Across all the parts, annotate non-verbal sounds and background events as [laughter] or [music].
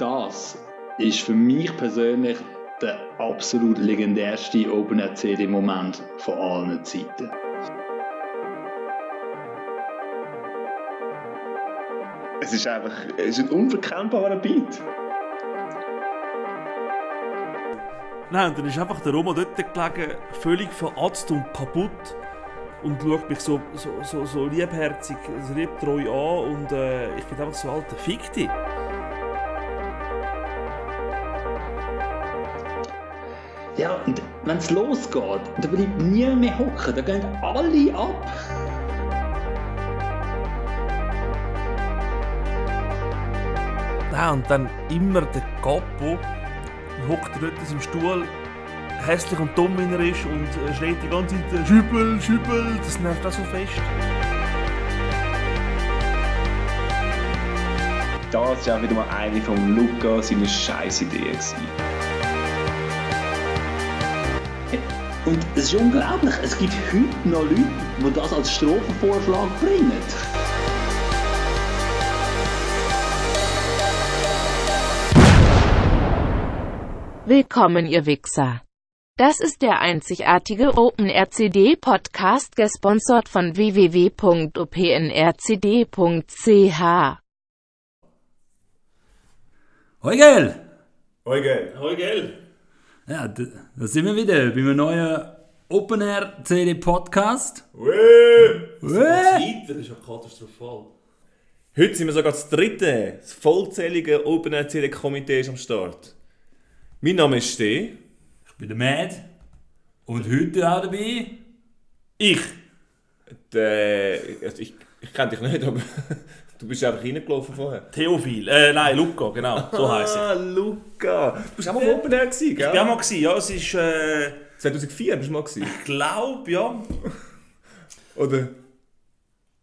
das ist für mich persönlich der absolut legendärste Open CD Moment von allen Zeiten. Es ist einfach es ist ein unverkennbarer Beat. Nein, und dann ist einfach der Roma dort gelegen, völlig veratzt und kaputt und schaut mich so, so, so, so liebherzig, so liebtreu an und äh, ich bin einfach so, alter, fick dich. Ja, und wenn es losgeht, da bleibt niemand mehr hocken, da gehen alle ab. Nein, und dann immer der Capo hockt dort in seinem Stuhl, hässlich und dumm wie er ist und äh, schreit die ganze Zeit «Schüppel, Schüppel», das nervt auch so fest. Das war auch wieder mal eine von Luca seine scheiß Ideen. Und es ist unglaublich, es gibt heute noch Leute, die das als Strophenvorschlag bringen. Willkommen, ihr Wichser. Das ist der einzigartige OpenRCD Podcast, gesponsert von www.opnrcd.ch. Hoi Gell! Eugen, Hoi, gell? Ja, da, da sind wir wieder bei einem neuen Open Air CD Podcast. Wee! Uäh! Das ist ja katastrophal. Heute sind wir sogar das dritte, das vollzählige Open Air CD Komitee ist am Start. Mein Name ist Steh. Ich bin der Mad. Und heute auch dabei. Ich. Der, also ich, ich kenne dich nicht, aber du bist einfach reingelaufen vorher. Theophil, äh, nein, Luca, genau, so heisst ich. Ah, Luca. Du bist auch mal Open Air gewesen, gell? Ich war mal, gewesen, ja, es ist, äh, 2004 bist du mal gewesen. ich glaube, ja, [laughs] Oder?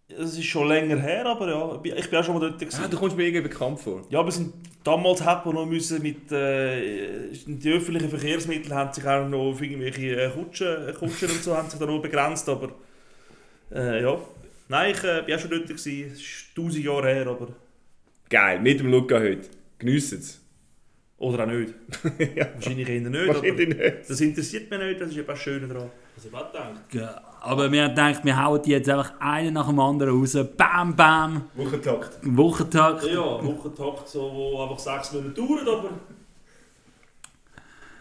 es ist schon länger her, aber ja, ich bin auch schon mal dort gewesen. Ah, du kommst mir irgendwie bekannt vor. Ja, wir sind damals hat man noch müssen mit äh, die öffentlichen Verkehrsmittel haben sich auch noch auf irgendwelche äh, Kutschen, Kutschen und so haben sich da noch begrenzt, aber äh, ja. Nein, ich äh, bin auch schon dort gewesen. Es ist tausend Jahre her, aber Geil, mit dem Luca heute. Geniessen es. oder auch nicht. [laughs] ja, Wahrscheinlich eher nicht. wahrscheinlich aber nicht. das interessiert mich nicht, das ist eben das Schöne daran. Was ich auch. Ja, aber wir haben gedacht, wir hauen die jetzt einfach einen nach dem anderen raus. Bam, bam. Wochentakt. Wochentag. Ja, Wochentakt, so, wo einfach sechs Monate dauert, aber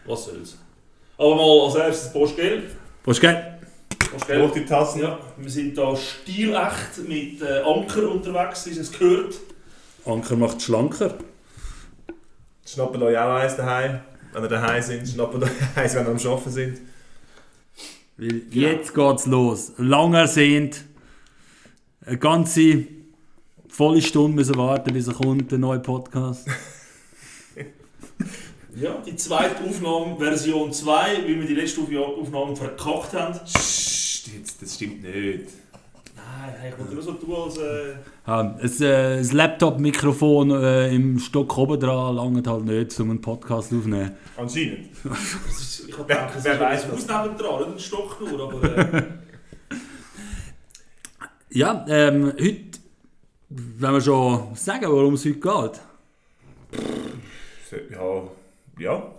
was soll's. Aber mal als erstes Postgeld. Was Postgeld. Hoch die Tassen. Ja, wir sind da stilecht mit äh, Anker unterwegs, wie es gehört. Anker macht schlanker. Schnappen euch auch eins daheim. Wenn ihr daheim sind, schnappen euch [laughs] eins, wenn ihr am Arbeiten sind. Weil jetzt geht's los. Lang ersehnt. Eine ganze volle Stunde müssen warten, bis er kommt, der neue Podcast. [laughs] Ja, die zweite Aufnahme, Version 2, wie wir die letzte Auf- Aufnahme verkackt haben. Jetzt, das stimmt nicht. Nein, ich wollte nur so tun, als... Äh, Ja, ein, äh, ein Laptop-Mikrofon äh, im Stock oben dran langt halt nicht, um einen Podcast aufzunehmen. Anscheinend. [laughs] ich habe Wer- gedacht, das wer ist ein was. Haus nebendran, nicht ein Stock nur, aber... Äh, [laughs] Ja, ähm, heute, wenn wir schon sagen, worum es heute geht. Ja, ja.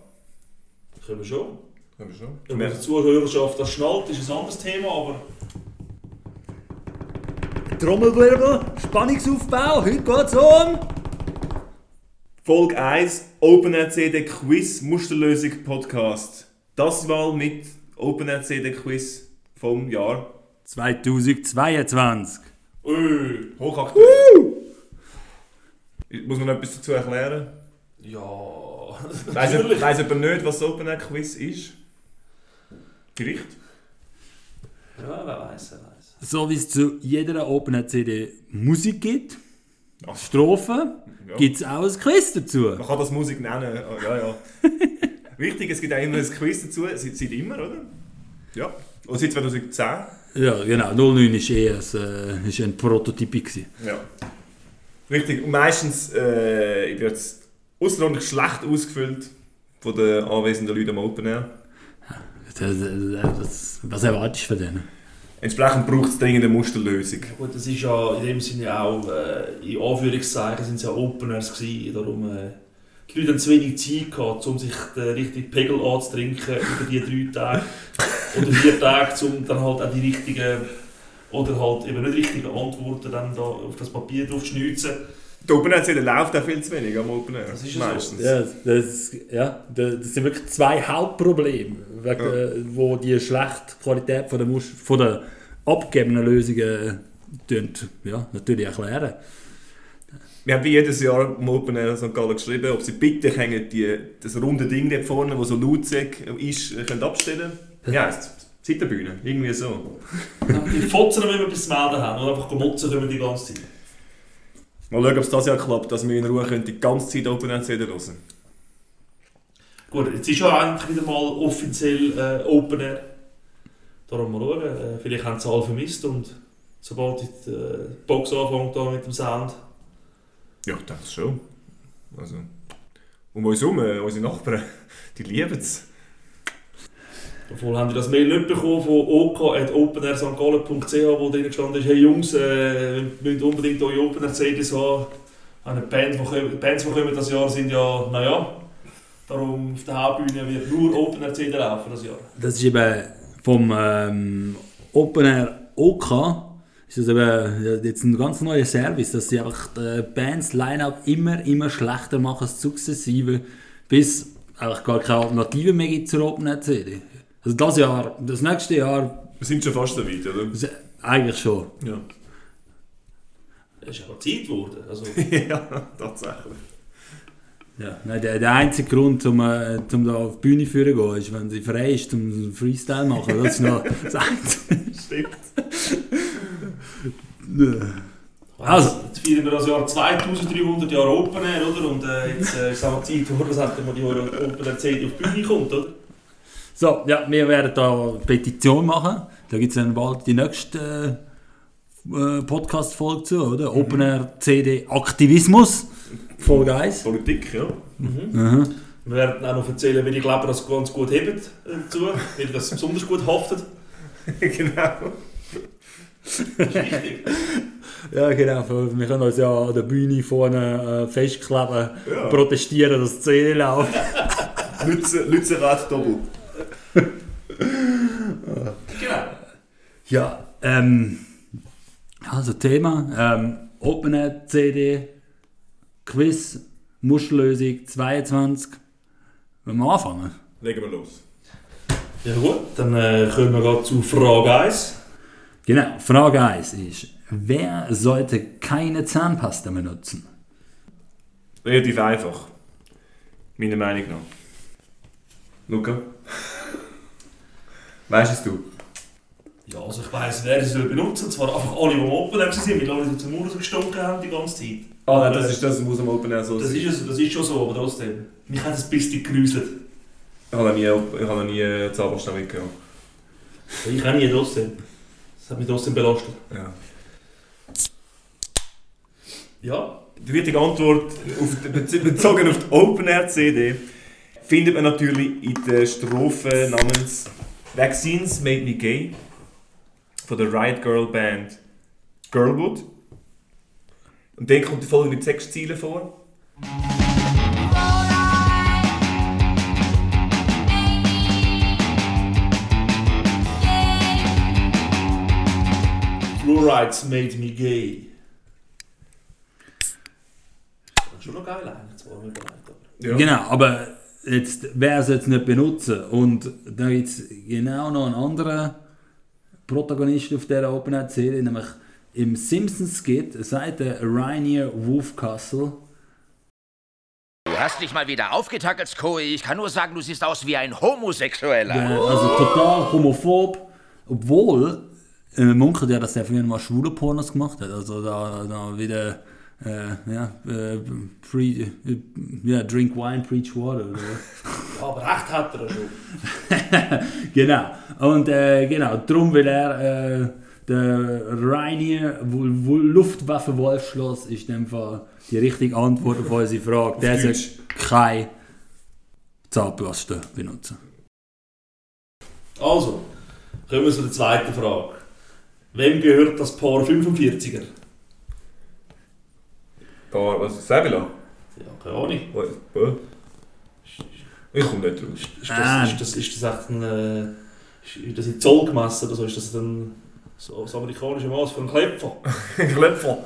können wir schon. Wenn unsere Zuhörerschaft das schnallt, ist ein anderes Thema, aber... Trommelwirbel, Spannungsaufbau, heute geht's um... Folge 1 Open CD Quiz Musterlösung Podcast. Das mal mit Open CD Quiz vom Jahr 2022. Öh, hochaktuell. Muss man noch etwas dazu erklären? ja... Weiss [laughs] jemand nicht, was das Open Air Quiz ist? Vielleicht? Ja, wer weiß, wer weiß. So wie es zu jeder Open CD Musik gibt, Ach, Strophen, ja. gibt es auch ein Quiz dazu. Man kann das Musik nennen. Oh, ja, ja. [laughs] Wichtig, es gibt auch immer ein Quiz dazu. Seit, seit immer, oder? Ja. Und seit 2010. Ja, genau. 09 ist eher ein, äh, ist ein Prototyp. Gewesen. Ja. Richtig. Und meistens äh, ich bin jetzt außerordentlich schlecht ausgefüllt von den anwesenden Leuten am Open Air. Das, das, das, was erwartest du von denen? Entsprechend braucht es dringend eine Musterlösung. Gut, das ist ja in dem Sinne auch, äh, in Anführungszeichen sind es ja Openers gewesen, darum äh, die Leute haben zu wenig Zeit gehabt, um sich den richtigen Pegel anzutrinken über die drei Tage oder vier Tage, um dann halt auch die richtigen oder halt eben nicht richtigen Antworten dann da auf das Papier drauf zu schnitzen. Der Open Air CD läuft auch viel zu wenig am Open Air. Das ist ja so. Meistens. Ja, das, ja, das sind wirklich zwei Hauptprobleme, wegen, Ja. äh, wo die schlechte Qualität von der, Mus von der abgegebenen Lösungen tun, ja, natürlich erklären. Wir haben wie jedes Jahr am Open Air St. Gallen geschrieben, ob sie bitte können die, das runde Ding dort vorne, das so laut ist, äh, können abstellen heisst es? Seitenbühne, irgendwie so. Die Fotzen, wenn wir etwas zu melden haben, oder einfach motzen können wir die ganze Zeit. Mal schauen, ob es das Jahr klappt, dass wir in Ruhe können die ganze Zeit Open Air CD hören Gut, jetzt ist ja eigentlich wieder mal offiziell äh, Open Air. Darum mal schauen, äh, vielleicht haben sie alle vermisst und sobald die äh, Box anfängt da mit dem Sound, Ja, das schon. Also, um uns herum, äh, unsere Nachbarn, [laughs] die lieben es. Obwohl haben die das Mail nicht bekommen von ok.openairstgallen.ch, wo drin gestanden ist, hey Jungs, äh, müsst unbedingt eure Opener CDs haben. Eine Band, die Bands, die kommen das Jahr, sind ja, naja, darum auf der Hauptbühne wird nur Opener CD laufen das Jahr. Das ist eben vom ähm, Open Air OK, ist das eben jetzt ein ganz neuer Service, dass sie einfach die Bands Line-Up immer, immer schlechter machen, sukzessive, bis eigentlich gar keine Alternative mehr gibt zur Open CD. Also das Jahr, das nächste Jahr, Wir sind schon fast so weit, oder? eigentlich schon. Ja. Es ist aber Zeit geworden. Also, [laughs] ja, tatsächlich. Ja, nein, der, der einzige Grund, um, äh, um da auf die Bühne führen zu gehen, ist, wenn sie frei ist, um einen Freestyle zu machen. Das ist noch das Einzige. Stimmt. Also. Jetzt feiern wir das Jahr 2300 Jahre Open Air, oder? Und äh, jetzt äh, ist es auch Zeit, wo das endlich mal die Open Air CD auf die Bühne kommt, oder? So, ja, wir werden da eine Petition machen. Da gibt es dann bald die nächste äh, Podcast-Folge zu, oder? Open Air CD Aktivismus. Folge 1. Politik, ja. Mhm. Wir werden auch noch erzählen, wie ich glaube, das ganz gut hebt äh, dazu, weil das besonders gut haftet. [laughs] genau. Das ist wichtig. Ja, genau. Wir können uns ja an der Bühne vorne äh, festkleben, Ja. protestieren, dass die CD läuft. [laughs] Lütze, Lützerath doppelt. Genau. Ja, ähm, also Thema ähm, Open Air CD Quiz Muschellösung 22. Wollen wir anfangen? Legen wir los. Ja gut, dann äh, kommen wir gerade zu Frage 1. Genau, Frage 1 ist, wer sollte keine Zahnpasta mehr nutzen? Relativ einfach. Meiner Meinung nach. Luca? Weißt es du? Ja, also ich weiss, wer sie soll benutzen Und zwar einfach alle, die am Open Air waren, weil alle zum Mund gestunken haben die ganze Zeit. Ah, nein, das ist das, was am Open Air so Das ist, es- das ist schon so, aber trotzdem. Mich hat es ein bisschen geruselt. Ich habe noch nie, ich habe noch nie Zahnpasta mitgehabt. Ich auch nie trotzdem. Das hat mich trotzdem belastet. Ja. Ja, Die richtige Antwort auf die, bez- bezogen auf die Open Air CD findet man natürlich in der Strophe namens Vaccines Made Me Gay von der Riot Girl Band Girlwood. Und dann kommt die folgende Textziele vor. Fluorides made me gay. Das ist schon noch geil eigentlich, zwar mir überlegt, aber. Ja. Genau, aber jetzt, wer soll es nicht benutzen? Und da gibt es genau noch einen anderen Protagonisten auf dieser Open Air CD, nämlich im Simpsons-Skit sagt der Rainier Wolfcastle, Du hast dich mal wieder aufgetackelt, Coe. Ich kann nur sagen, du siehst aus wie ein Homosexueller. der, also total homophob, obwohl äh, munkelt ja, dass der früher mal schwule Pornos gemacht hat. Also da, da wieder, äh, ja, äh, pre, äh, ja, drink wine, preach water. Oder? Ja, [laughs] aber recht hat er schon. [laughs] genau. Und äh, genau, darum will er äh, der Rainier Luftwaffe Wolfschloss ist in dem Fall die richtige Antwort auf unsere Frage. Der soll keine Zahnpasta benutzen. Also, kommen wir zu der zweiten Frage. Wem gehört das Paar 45er? Paar, was? Sevilla? Ja, keine Ahnung. Ich komme nicht raus. Ist Ah. das, ist das, ist das echt ein. Äh, ist das in Zoll gemessen oder so? Ist das dann so das amerikanische Maß für einen Klepfer? [laughs] Klöpfer.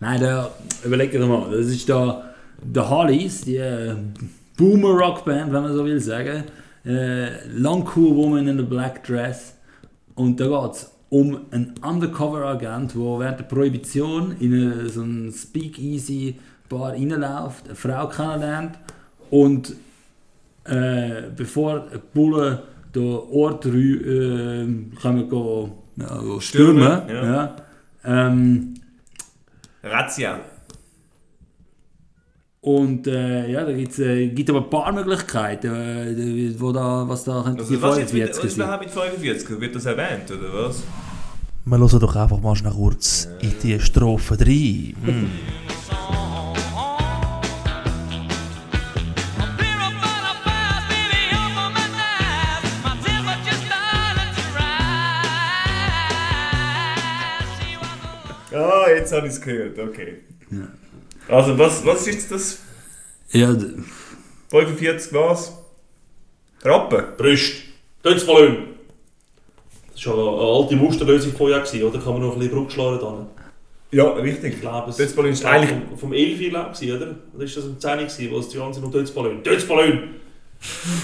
Nein, da, überleg dir mal, das ist da der Hollies, die äh, Boomer Rock Band, wenn man so will sagen. Äh, Long Cool Woman in a Black Dress. Und da geht es um einen Undercover-Agent, der während der Prohibition in eine, so ein Speakeasy-Bar reinläuft, eine Frau kennenlernt und äh, bevor die Bullen den Ort äh, kommen go, ja, go stürmen, ja. ja, ähm, Razzia. Und äh, ja, da gibt's, äh, gibt aber ein paar Möglichkeiten, äh, wo da, was da könnte die Also, was, mit, 45 was sein. überhaupt mit 45? Wird das erwähnt, oder was? Wir hören doch einfach mal schnell kurz in die Strophe 3. Hm. Ah, jetzt habe ich es gehört, okay. Also, was, was ist das? Ja, d- 45 was? Rappen? Brüst. Dötzballon. Das war eine alte Musterlösung vorher, gewesen, oder? Kann man noch ein bisschen Brückschlagen dran. Ja, richtig. Ich glaube, es Dötzballon ist eigentlich- vom, vom 11 glaube ich, oder? Oder ist das um 10 gewesen, wo es die ganze Zeit noch Dötzballon. Dötzballon!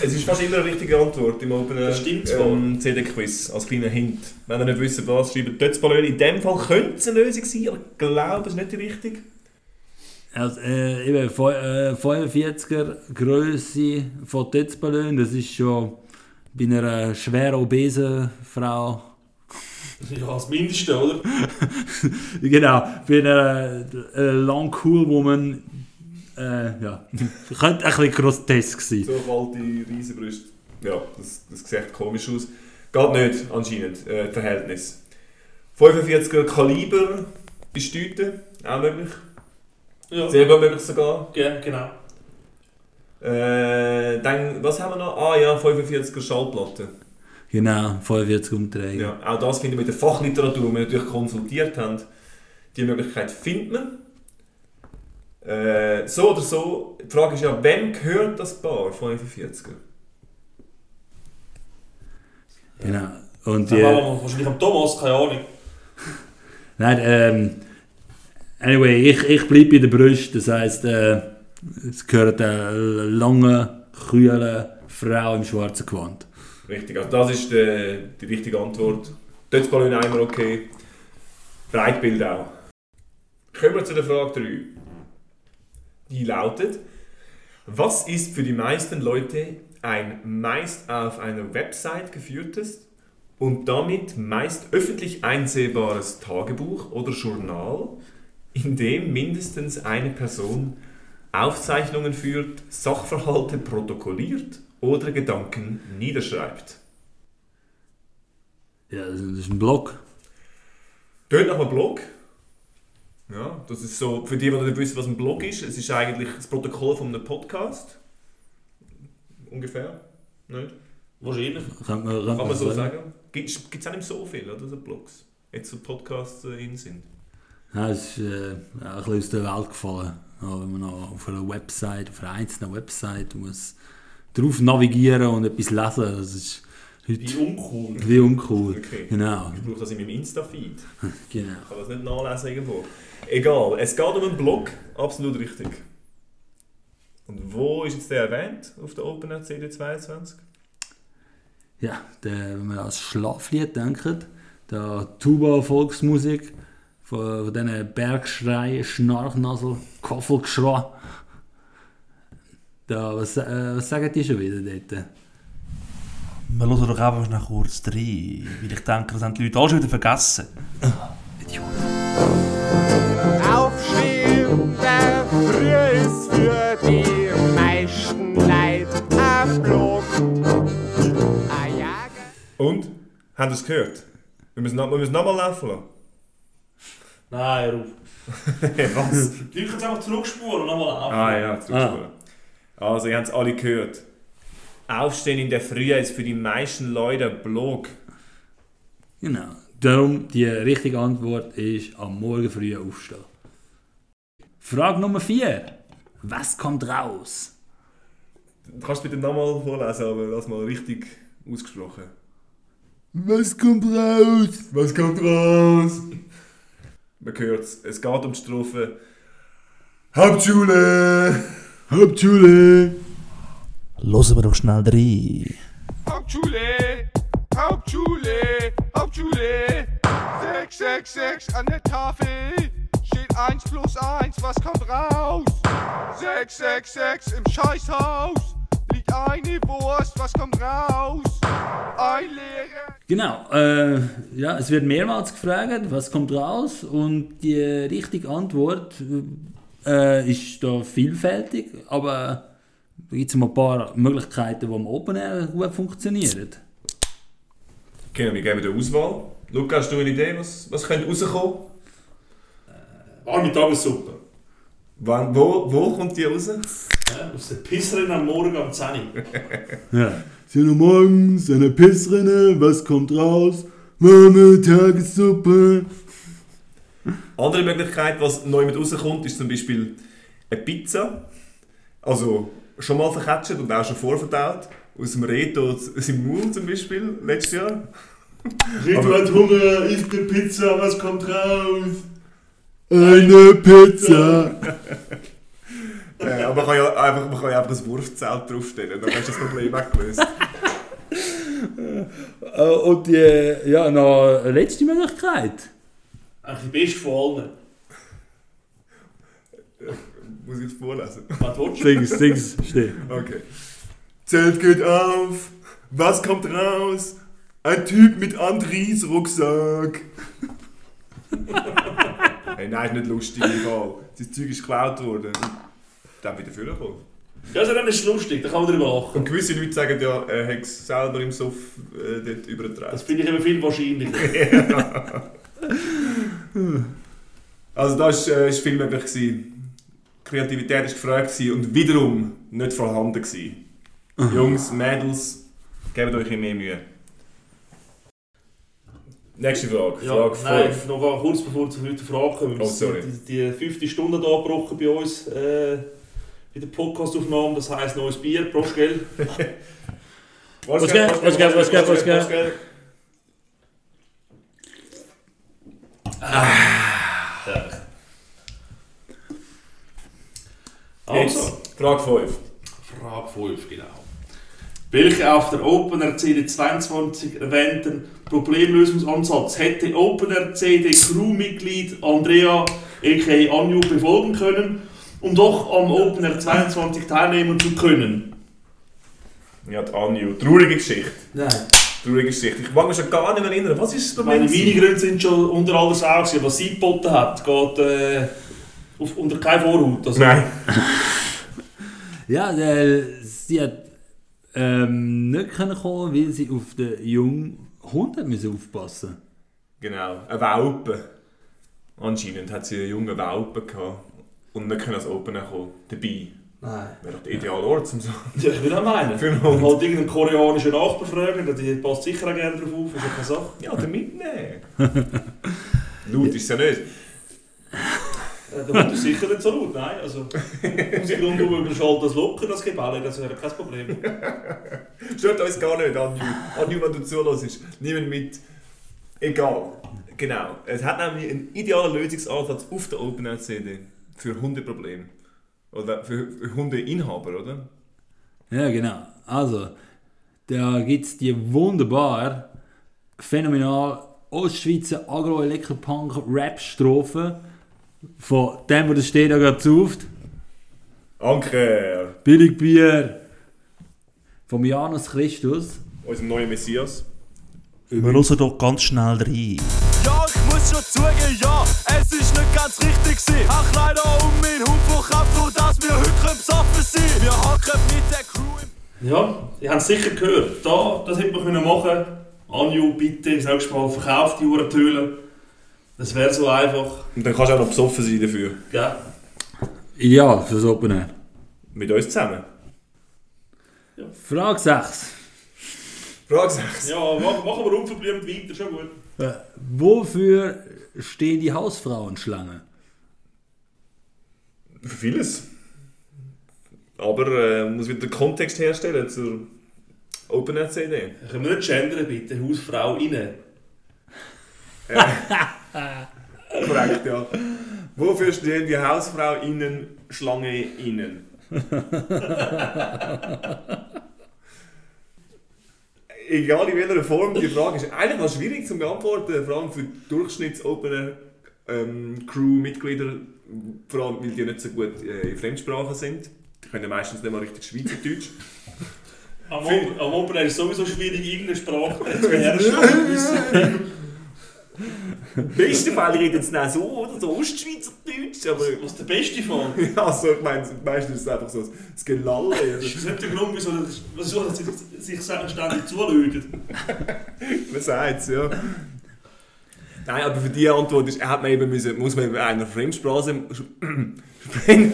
Es ist fast immer eine richtige Antwort im Open Das stimmt zwar. ähm, CD-Quiz, als kleiner Hint. Wenn ihr nicht wisst, was, schreibt Dötzballon. In dem Fall könnte es eine Lösung sein, aber ich glaube, es ist nicht die richtige. also, äh, eben, feu- äh, 45er Größe von Tötzballon, das ist schon bei einer schwer obesen Frau. Ja, das Mindeste, oder? [laughs] genau, bei einer äh, Long Cool Woman. Äh, ja, [laughs] könnte ein bisschen grotesk sein. So alte Riesenbrüste. Ja, das, das sieht komisch aus. Geht nicht, anscheinend, äh, das Verhältnis. 45er Kaliber bis Tüte, auch möglich. Ja, Sehr gut möglich sogar. ja genau. Äh, dann, was haben wir noch? Ah ja, 45er Schallplatte. Genau, 45 umdrehen. Ja, auch das finden wir in der Fachliteratur, die wir natürlich konsultiert haben. Die Möglichkeit findet man. Äh, so oder so, die Frage ist ja, wem gehört das Paar 45er? Genau. Und die, wahrscheinlich am Thomas, keine Ahnung. Nein, ähm, anyway, ich, ich bleibe bei der Brust. Das heisst, äh, es gehört eine lange, kühle Frau im schwarzen Gewand. Richtig, also das ist die, die richtige Antwort. Dötzballon einmal okay. Breitbild auch. Kommen wir zu der Frage 3. Die lautet, was ist für die meisten Leute ein meist auf einer Website geführtes und damit meist öffentlich einsehbares Tagebuch oder Journal, in dem mindestens eine Person Aufzeichnungen führt, Sachverhalte protokolliert oder Gedanken niederschreibt. Ja, das ist ein Blog. Tönt nach einem Blog. Ja, das ist so, für die, die nicht wissen, was ein Blog ist, es ist eigentlich das Protokoll von einem Podcast. Ungefähr. Nicht? Wahrscheinlich. Kann man, Kann man so sagen. Gibt es auch nicht so viel, oder? So Blogs. Jetzt so Podcasts äh, in sind. Ja, es ist äh, ein bisschen aus der Welt gefallen. Wenn man auf einer Website, auf einer einzelnen Website muss drauf navigieren und etwas lesen, das ist Wie heute uncool. wie uncool. Okay. Genau, Ich brauche das in meinem Insta-Feed. [laughs] genau. Ich kann das nicht nachlesen irgendwo. Egal, es geht um einen Blog, absolut richtig. Und wo ist jetzt der erwähnt auf der OpenNet CD22? Ja, der, wenn man an das Schlaflied denkt, der Tuba-Volksmusik, von, von diesen Bergschrei, Schnarchnasel, Koffelgeschrei. Da, was, äh, was sagen die schon wieder dort? Wir hören doch einfach schnell kurz rein, weil ich denke, das haben die Leute alle schon wieder vergessen. Aufstehen, der früh ist für die meisten Leid am Block. Ah Und? Haben Sie es gehört? Wir müssen, noch- nochmal laufen lassen. Nein, hör auf. [laughs] Was? Die können es einfach zurückspulen und nochmal laufen. ah ja, zurückspulen. Also, ihr habt es alle gehört. Aufstehen in der Früh ist für die meisten Leute ein Blog. Genau. Darum, die richtige Antwort ist am Morgen früh aufstehen. Frage Nummer 4. Was kommt raus? Du kannst bitte nochmal vorlesen, aber lass mal richtig ausgesprochen. Was kommt raus? Was kommt raus? Man hört es. Es geht um die Strophe Hauptschule! Hauptschule! Hören wir doch schnell rein. Hauptschule, Hauptschule, Hauptschule. 6, 6, 6 an der Tafel. Steht 1 plus 1, was kommt raus? 6, 6, 6 im Scheißhaus. Eine Wurst, was kommt raus? Ein Lehrer. Genau, äh, ja, es wird mehrmals gefragt, was kommt raus und die richtige Antwort äh, ist da vielfältig, aber da gibt es mal ein paar Möglichkeiten, die am Open Air gut funktionieren. Okay, wir geben die Auswahl. Luca, hast du eine Idee, was, was könnte rauskommen? Warme Tagessuppe. Wann, wo, wo kommt die raus? Ja, aus der Pisserin am Morgen am 10 Uhr. Ja. Sind morgens eine Pissrinne, was kommt raus? Mama, Tagessuppe. Andere Möglichkeit, was neu mit rauskommt, ist zum Beispiel eine Pizza. Also schon mal verketzt und auch schon vorverdaut. Aus dem Reto aus dem Maul zum Beispiel, letztes Jahr. Rico hat Hunger, isst eine Pizza, was kommt raus? Eine Pizza. [laughs] Äh, aber man kann ja einfach, man kann ja einfach ein Wurfzelt draufstellen, dann hast du das Problem weggelöst. Äh, und die, ja, noch eine letzte Möglichkeit. Eigentlich die beste von allen. Muss ich jetzt vorlesen? Was willst du? Sings, sings, steh. Okay. Zelt geht auf, was kommt raus? Ein Typ mit Andries Rucksack. [laughs] hey, nein, ist nicht lustig, egal. Das Zeug ist geklaut worden. Dann wieder vorgekommen. Ja, also dann ist es lustig, da kann man drüber lachen. Und gewisse Leute sagen ja, er hat es selber im Soff äh, dort übertragen. Das finde ich immer viel wahrscheinlicher. [laughs] [laughs] Also da ist, äh, ist viel möglich gewesen. Kreativität ist gefragt gewesen und wiederum nicht vorhanden gewesen. Jungs, Mädels, gebt euch mehr Mühe. Nächste Frage. Ja, Frage nein, 5. noch kurz bevor wir zur heutigen Frage kommen. Oh, sorry. Die, die fünfte Stunde da gebrochen bei uns äh, bei der Podcastaufnahme, das heisst neues Bier, Prost, gell? [laughs] Was geht, was geht, was geht, was geht? Also, Jetzt, Frage 5. Frage 5, genau. Welche auf der OpenRCD 22 erwähnten Problemlösungsansatz hätte OpenRCD Crewmitglied Andrea aka Anju befolgen können, um doch am OpenR 22 teilnehmen zu können? Ja, die Anju. Traurige Geschichte. Nein. Traurige Geschichte. Ich mag mich schon gar nicht mehr erinnern. Was ist das Problem? Meine Minigründe sind schon unter alles auch, gewesen. was sie geboten hat, geht äh, auf, unter keine Vorhaut. Also, Nein. [laughs] Ja, äh, sie hat ähm, nicht können kommen, weil sie auf den jungen Hund hat müssen aufpassen Genau, ein Welpe. Anscheinend hat sie einen jungen Welpen gehabt und nicht können als Opener kommen. Dabei. Nein. Wäre doch der ideale Ort, um so. Ja, ich will auch meinen. Für einen Und Hund. halt irgendeinen koreanischen Nachbar fragen, die passt sicher auch gerne drauf auf, ist ja keine Sache. Ja, der mitnehmen. [laughs] Laut ist es ja nicht. Äh, Der Hund ist sicher nicht so laut, nein. Also, Musik rundum überschaltet das locker, das Gebälle, das wäre kein Problem. Stört uns gar nicht, Anju. Anju, wenn du zuhörst, niemand mit. Egal. Genau. Es hat nämlich einen idealen Lösungsansatz auf der OpenAir-CD für Hundeprobleme. Oder für, Hundeinhaber, oder? Ja, genau. Also, da gibt es die wunderbar, phänomenal Ostschweizer Agro-Elektropunk-Rap-Strophe von dem, der steht da gerade zuft. Anker, Billigbier vom Janus Christus. unser neuer Messias. Wir hören doch ganz schnell rein. Ja, muss schon zugeben, ja, es ist nicht ganz richtig gewesen. Hab leider um meinen Hund verkauft, so dass wir heute können besoffen sind. Wir hocken mit der Crew im Ja, ihr habt es sicher gehört. Da, das hätte man können machen Anju, bitte, das nächste Mal verkauft die Uhrentöle. Das wäre so einfach. Und dann kannst du auch noch besoffen sein dafür. Ja. Ideal fürs Open Air. Mit uns zusammen. Frage 6. Frage 6. Ja, machen, machen wir unverblümt weiter, schon gut. Äh, wofür stehen die Hausfrauenschlange? Für vieles. Aber äh, man muss wieder den Kontext herstellen zur OpenRCD. Können wir nicht gendern, bitte? Hausfrau rein. [laughs] Korrekt, ja. Wofür stehen die Hausfrau innen, Schlange [laughs] innen? Egal in welcher Form, die Frage ist eigentlich noch schwierig zu beantworten, vor allem für Durchschnitts-Opener ähm, vor allem weil die nicht so gut äh, in Fremdsprachen sind. Die können meistens nicht mal richtig Schweizerdeutsch. [laughs] Am, Op am Open Air ist sowieso schwierig, irgendeine Sprache zu [laughs] beherrschen. Im besten Fall reden sie dann so oder so Ostschweizerdeutsch, aber Was ist der beste Fall? [laughs] ja, also, ich meine, meistens ist es einfach so das Gelalle. Das ist nicht der Grund, wieso wieso er sich, sich ständig zulötet. [laughs] Man sagt es, ja. Nein, aber für die Antwort ist, hat man eben müssen, muss man eben einer Fremdsprache, [laughs]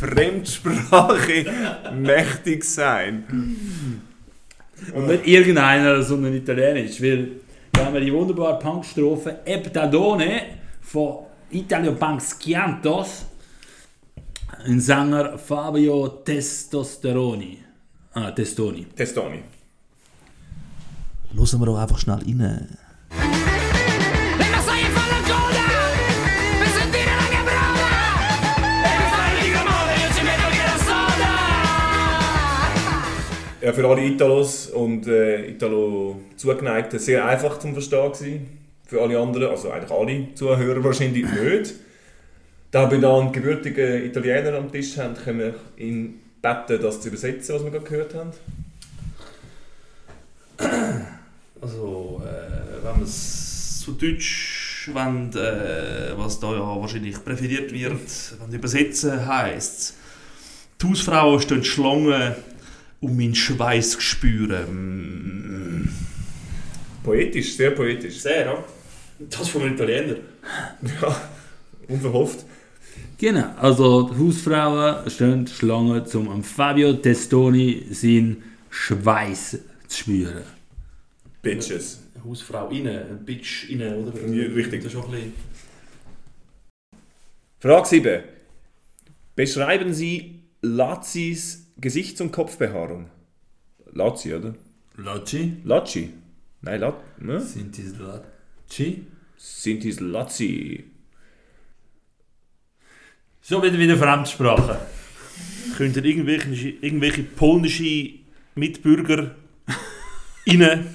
Fremdsprache mächtig sein. Und nicht irgendeiner, sondern italienisch. Weil da haben wir die wunderbare Punkstrophe Eptadone von Italio Punk Schiantos. Ein Sänger Fabio Testosteroni. Ah, Testoni. Testoni. Hören wir doch einfach schnell rein. Ja, für alle Italos und äh, Italo zugeneigten sehr einfach zum Verstehen gewesen. Für alle anderen, also eigentlich alle Zuhörer wahrscheinlich nicht. Da wir da einen gebürtigen Italiener am Tisch haben, können wir ihn bitten, das zu übersetzen, was wir gerade gehört haben. Also, äh, wenn man es zu Deutsch wollen, äh, was da ja wahrscheinlich präferiert wird, wenn übersetzen heisst die Hausfrauen stehen Schlangen um meinen Schweiß zu spüren. Mm. Poetisch, sehr poetisch. Sehr, ja? Das von einem Italiener. [laughs] Ja, unverhofft. Genau, also Hausfrauen stehen Schlange, um am Fabio Testoni seinen Schweiß zu spüren. Bitches. Hausfrau rein, ein Bitch rein, oder? Ja, richtig. Das ist ein bisschen... Frage 7. Beschreiben Sie Lazis Gesichts- und Kopfbehaarung. Lazi, oder? Lacci? Laci. Nein, Lat ne? Sind die Lacci? Sind dies Lazi. Schon wieder wieder Fremdsprache. Könnt ihr irgendwelche, irgendwelche polnische Mitbürger rein?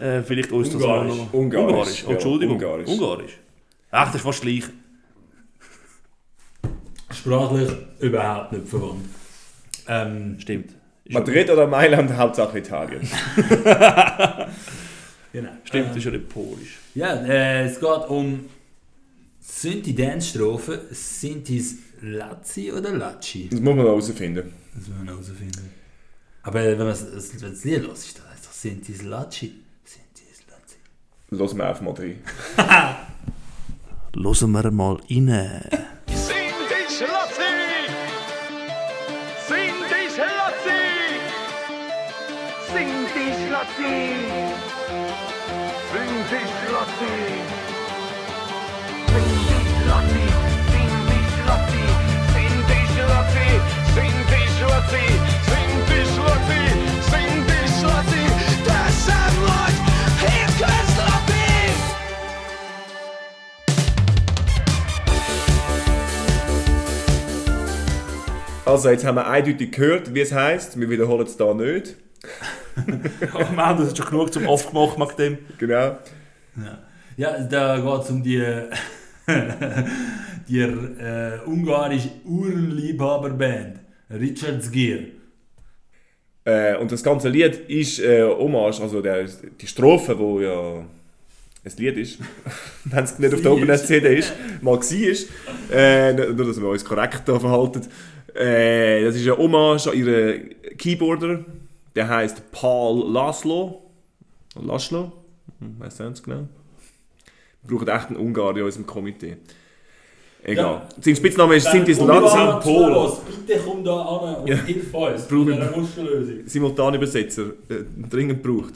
Äh, vielleicht uns das auch noch. Ungarisch. Ungarisch. Oh, Ja, Entschuldigung. Ungarisch. Ungarisch. Ach, das ist fast gleich. Sprachlich überhaupt nicht verwandt. Ähm, Stimmt. Madrid oder Mailand, Hauptsache Italien. [laughs] genau. Stimmt, das ist ja nicht polisch. Ja, äh, es geht um. Sind die Dance-Strophen, sind Lazzi oder Lacci? Das muss man herausfinden. Das müssen wir herausfinden. Aber wenn man das, das Lied hört, ist das heißt doch, sind dies Lacci? Sind dies Lazzi? Lass mir einfach mal rein. Hören [laughs] wir mal rein. Cindy also, jetzt haben wir eindeutig gehört, wie es heisst. Wir wiederholen es da nicht. [laughs] oh Mann, das ist schon genug zum Aufgemacht mit dem. Genau. Ja, ja da geht es um die, [laughs] die äh, ungarische Uhrenliebhaberband Richards Gear. Äh, und das ganze Lied ist äh, Hommage, also der, die Strophe, wo ja ein Lied ist, [laughs] wenn es nicht auf der Open CD ist, mal war, äh, nur dass wir uns korrekt da verhalten. Äh, das ist ein Hommage an ihren Keyboarder, der heißt Paul Laszlo. Laszlo? Hm, weiss nicht genau. Wir brauchen echt einen Ungar in unserem Komitee. Egal. Sein Spitzname ist Sintis Lazzi. Polos, bitte komm da an und Ja. hilf uns wir- dieser Musterlösung. Simultanübersetzer äh, dringend braucht.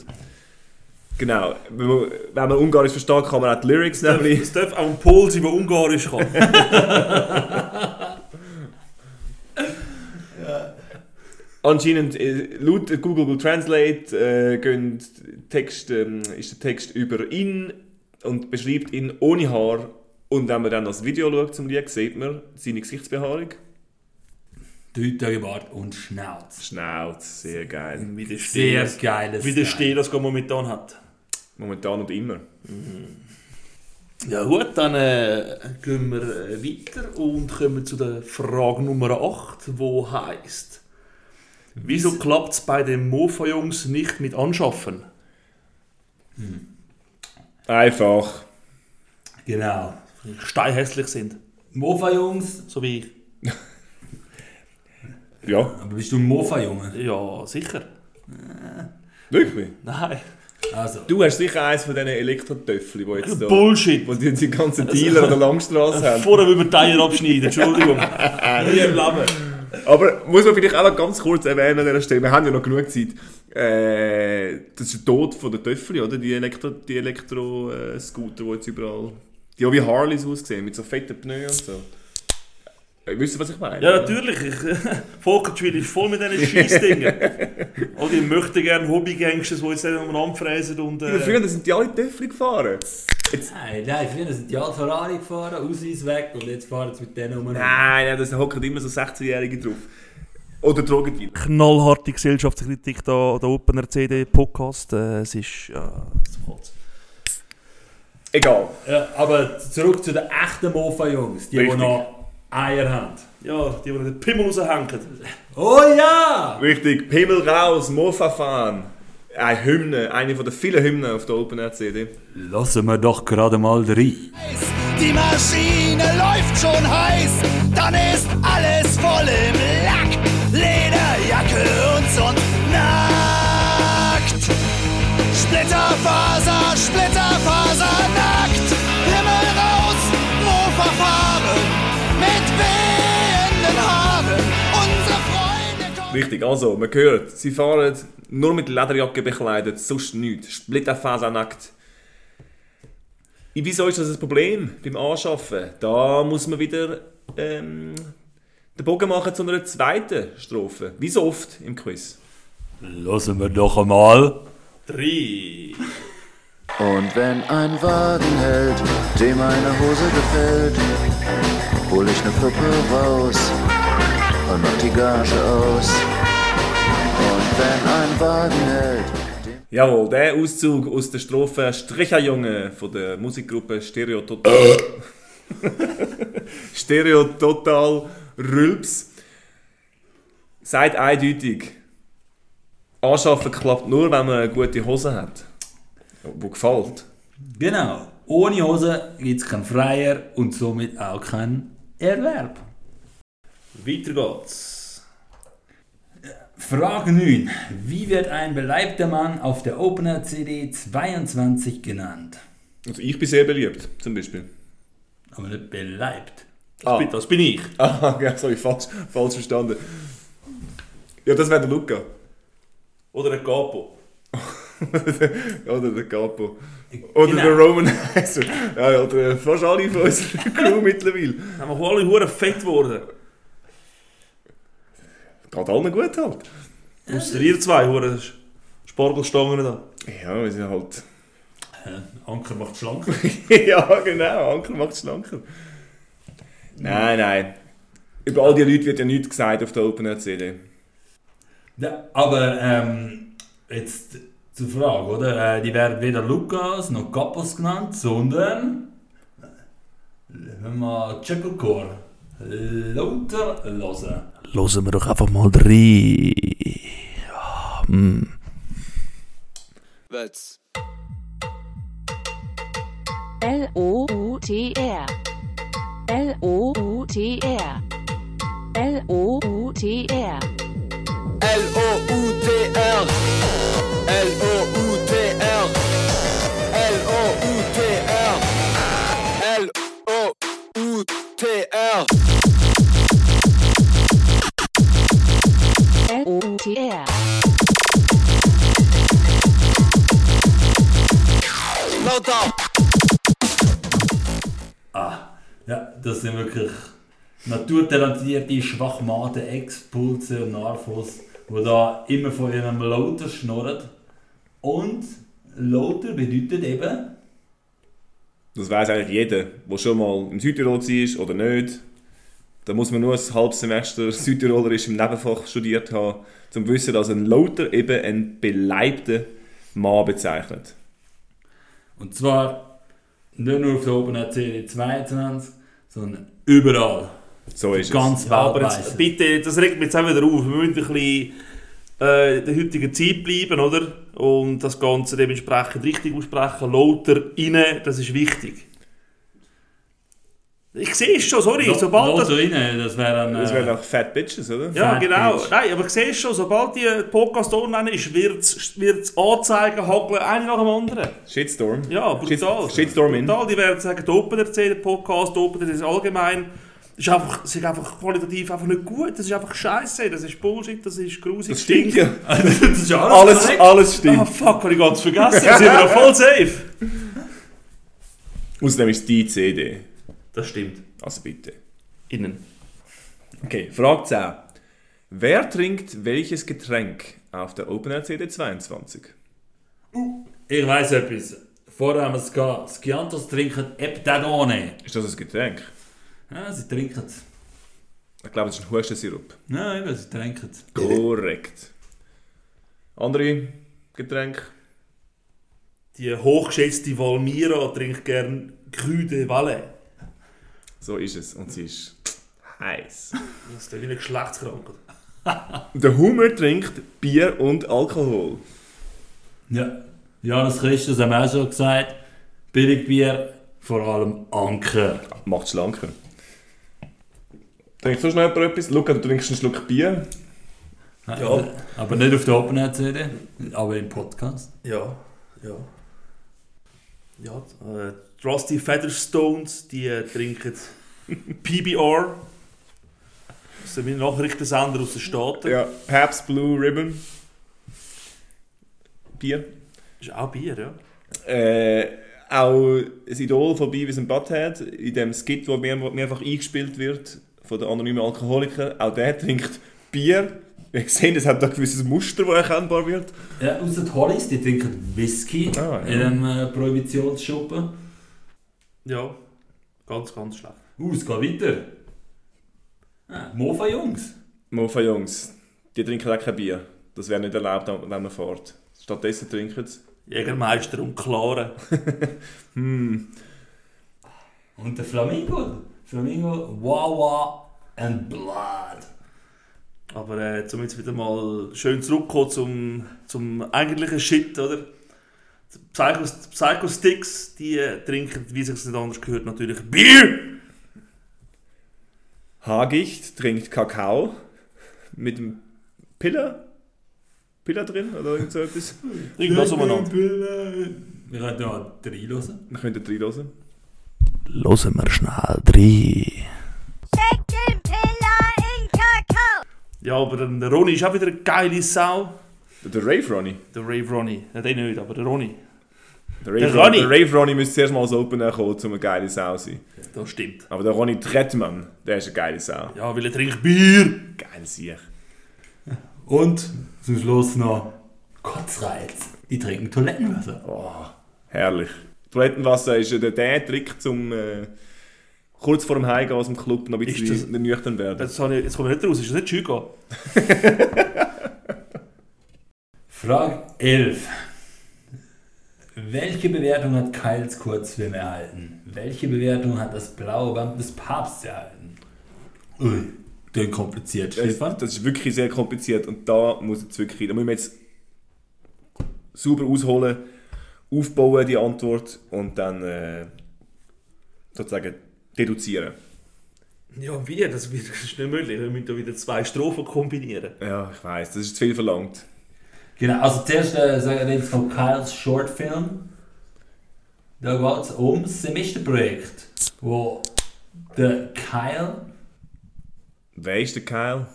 Genau. Wenn man, wenn man Ungarisch versteht, kann man auch die Lyrics nämlich. Es darf auch ein Pol sein, der Ungarisch kann. [laughs] Anscheinend, äh, laut Google Translate äh, gehen Text, ähm, ist der Text über ihn und beschreibt ihn ohne Haar. Und wenn man dann das Video schaut zum Lied, sieht man seine Gesichtsbehaarung. Drei Bart und Schnauz. Schnauz, sehr geil. Wie der Sehr Steh, geiles wie der. Steh das momentan hat. Momentan und immer. Ja gut, dann äh, gehen wir äh, weiter und kommen zu der Frage Nummer 8, wo heißt Wieso klappt es bei den Mofa-Jungs nicht mit Anschaffen? Einfach. Genau. Steinhässlich sind, Mofa-Jungs. so wie ich. [laughs] Ja, Aber bist du ein Mofa-Junge? Ja, sicher. wirklich. Nein. Also, Du hast sicher eins von diesen Elektrotöpfchen, die jetzt da... Bullshit. Wo die, die ganzen Dealer an der Langstrasse haben. Vorher über die Teier abschneiden, [laughs] Entschuldigung. Nie im Leben. Aber muss man vielleicht auch noch ganz kurz erwähnen an dieser Stelle, wir haben ja noch genug Zeit. Äh, das ist der Tod von der Töffel, oder? Die Elektro, die Elektro äh, Scooter, die jetzt überall. Die auch wie Harleys aussehen, mit so fetten Pneus und so. Äh, wisst ihr, was ich meine? Ja, natürlich. Ich, [laughs] Volkertschwil ist voll mit diesen Scheissdingen. [laughs] All die möchten gerne Hobbygangsters, die jetzt umeinander fräsen und... Ja, Äh, früher sind die alle Töffel gefahren. nein, nein, früher sind die alle Ferrari gefahren, Ausweis weg und jetzt fahren sie mit denen um. Nein, nein, da hocken immer so 16-Jährige drauf. Oder Drogendealer. knallharte Gesellschaftskritik da, der Opener CD Podcast. Äh, es ist ja, zum Kotzen. Egal. Ja, aber zurück zu den echten Mofa-Jungs, die, die noch Eier haben. Ja, die, die den Pimmel raushängen. Oh ja! Richtig, Pimmel raus, Mofa fahren. Eine Hymne, eine von den vielen Hymnen auf der Open Air CD. Lassen wir doch gerade mal rein. Die Maschine läuft schon heiß, dann ist alles voll im Lack. Lederjacke und Sonn nackt. Splitterfaser, Splitterfaser Richtig, also, man hört, sie fahren nur mit Lederjacke bekleidet, sonst nichts. Splitterfaser nackt. Wieso ist das ein Problem beim Anschaffen? Da muss man wieder ähm, den Bogen machen zu einer zweiten Strophe. Wie so oft im Quiz. Lassen wir doch einmal. Drei. Und wenn ein Wagen hält, dem meine Hose gefällt, hol ich ne Fluppe raus und mach die Gage aus. Und wenn ein Wagen hält, Jawohl, der Auszug aus der Strophe Stricherjunge von der Musikgruppe Stereo Total. [laughs] Stereo Total Rülps. Sagt eindeutig, Anschaffen klappt nur, wenn man eine gute Hose hat. Die gefällt. Genau. Ohne Hose gibt es keinen Freier und somit auch keinen Erwerb. Weiter geht's. Frage 9. Wie wird ein beleibter Mann auf der Opener CD 22 genannt? Also ich bin sehr beliebt, zum Beispiel. Aber nicht beleibt. Das, bin, das bin ich. [laughs] Ah, ja, sorry, falsch, falsch verstanden. Ja, das wäre der Luca. Oder ein Capo. [laughs] oder der Capo. Oder Genau. der Roman Heiser. Ja, oder fast alle von unserer Crew mittlerweile. Haben wir alle hure fett geworden. Geht allen gut halt. Ausser ihr zwei hure Spargelstangen da. Ja, wir sind halt... Anker macht schlank. [laughs] ja, genau, Anker macht schlanker. Nein, nein. Über all die Leute wird ja nichts gesagt auf der Open CD. Ja, aber ähm, jetzt zur Frage, oder? Äh, die werden weder Lukas noch Kapos genannt, sondern. Wenn wir mal Checkercore lauter hören. Hören wir doch einfach mal rein. Mm. Wetz. L-O-U-T-R. L-O-U-T-R. L-O-U-T-R. L-O-U-T-R. L-O-U-T-R. Lauter. Ah, ja, das sind wirklich naturtalentierte Schwachmaten, Ex-Pulse und Narfos, die da immer von ihrem Lauter schnurren. Und Lauter bedeutet eben, Das weiß eigentlich jeder, der schon mal im Südtirol war oder nicht. Da muss man nur ein halbes Semester Südtirolerisch im Nebenfach studiert haben, um zu wissen, dass ein Lauter eben einen beleibten Mann bezeichnet. Und zwar nicht nur auf der Open CD 22, sondern überall. So ist Ganz es. Ja, aber jetzt, bitte, das regt mich jetzt auch wieder auf. Wir müssen ein bisschen äh, in der heutigen Zeit bleiben, oder? Und das Ganze dementsprechend richtig aussprechen. Lauter rein, das ist wichtig. Ich sehe es schon, sorry. Lo- sobald das, rein, das wäre dann... Das äh, wären auch Fat Bitches, oder? ja, Fat genau. Bitch. Nein, aber ich sehe es schon, sobald die Podcast online ist, wird es anzeigen, hageln, eine nach dem anderen. Shitstorm. Ja, brutal. Shit- Shitstorm in. Brutal. Die werden sagen, der Open erzählen, Podcast, Open ist allgemein. Das ist einfach, das ist einfach qualitativ einfach nicht gut. Das ist einfach scheiße. Das ist Bullshit, das ist grusig. Das stimmt ja. [laughs] das ist alles, Alles, alles Ah, stimmt. fuck, habe ich ganz vergessen. Sind wir noch voll safe? Außerdem ist die CD. Das stimmt. Also bitte. Innen. Okay, Frage 10. Wer trinkt welches Getränk auf der OpenAir CD 22? Ich weiss etwas. Vorher haben wir es gehabt. Skiantos trinken Eptadone. Ist das ein Getränk? Ja, sie trinken. Ich glaube, das ist ein Hustensirup. Ja, eben, sie trinken. Korrekt. Andere Getränke? Die hochgeschätzte Valmira trinkt gern Cru de Valais. So ist es. Und sie ist heiß. Das ist wie eine Geschlechtskrankheit. [laughs] Der Hummer trinkt Bier und Alkohol. Ja. Johannes Christus haben wir auch schon gesagt. Billigbier, vor allem Anker. Macht schlanker. Sonst noch jemand etwas? Luca, du trinkst einen Schluck Bier. Ja. Aber nicht auf der Open Air CD, aber im Podcast. Ja, ja. Ja, äh, Rusty Featherstones, die äh, trinken PBR. Das sind meine Nachrichtensender aus den Staaten. Ja, Pabst Blue Ribbon. Bier. Das ist auch Bier, ja. Äh, auch ein Idol von Beavis and Butthead, in dem Skit, wo mehr, mehrfach eingespielt wird von den anonymen Alkoholikern, auch der trinkt Bier. Wir sehen, es hat da ein gewisses Muster, das erkennbar wird. Ja, außer die Hollies, die trinken Whisky Ah, ja. in einem äh, Prohibitionsschuppen. Ja, ganz, ganz schlecht. Uh, es geht weiter. Ah, Mofa Jungs. Mofa Jungs, die trinken auch kein Bier. Das wäre nicht erlaubt, wenn man fährt. Stattdessen trinken sie. Jägermeister und Klare. [laughs] Hm. Und der Flamingo. Flamingo, Wawa and Blood. Aber äh, zum jetzt wieder mal schön zurückkommen zum, zum eigentlichen Shit, oder? Psycho, die Psycho Sticks, die äh, trinken, wie sich es nicht anders gehört, natürlich Bier! Hagicht trinkt Kakao mit dem Piller. Piller drin oder irgend so etwas. Trinken das umeinander. Wir können da reinhören. Wir können reinhören. Hören wir schnell rein. Ja, aber dann der Ronny ist auch wieder eine geile Sau. Der Rave Ronnie. Der Rave Ronny. Ja, den nicht, aber der Ronny. Der Rave, Der Ronnie. Ronnie. der Rave Ronnie müsste zuerst mal als Opener kommen, um eine geile Sau zu sein. Das stimmt. Aber der Ronnie Trettmann, der ist eine geile Sau. Ja, weil er trinkt Bier. Geil Sieg. Und zum Schluss noch Kotzreiz. Die trinken Toilettenwasser. Oh, herrlich. Toilettenwasser ist ja der, der Trick, zum äh, kurz vor dem Heimgehen aus dem Club noch ein bisschen nüchtern werden. Jetzt, habe ich, jetzt komme ich nicht raus, ist das nicht Schügo? [laughs] Frage 11. Welche Bewertung hat Kyles Kurzfilm erhalten? Welche Bewertung hat das blaue Band des Papstes erhalten? Ui, den kompliziert, Das, Stefan. das ist wirklich sehr kompliziert und da muss jetzt wirklich, da müssen wir jetzt sauber ausholen, aufbauen die Antwort und dann äh, sozusagen deduzieren. Ja, wie? Das, wird- das ist nicht möglich. Wir müssen da wieder zwei Strophen kombinieren. Ja, ich weiß, das ist zu viel verlangt. Genau, also zuerst äh, sagen wir jetzt von Kyles Shortfilm. Da geht es um das Semesterprojekt, wo der Kyle, Wer ist der Kyle?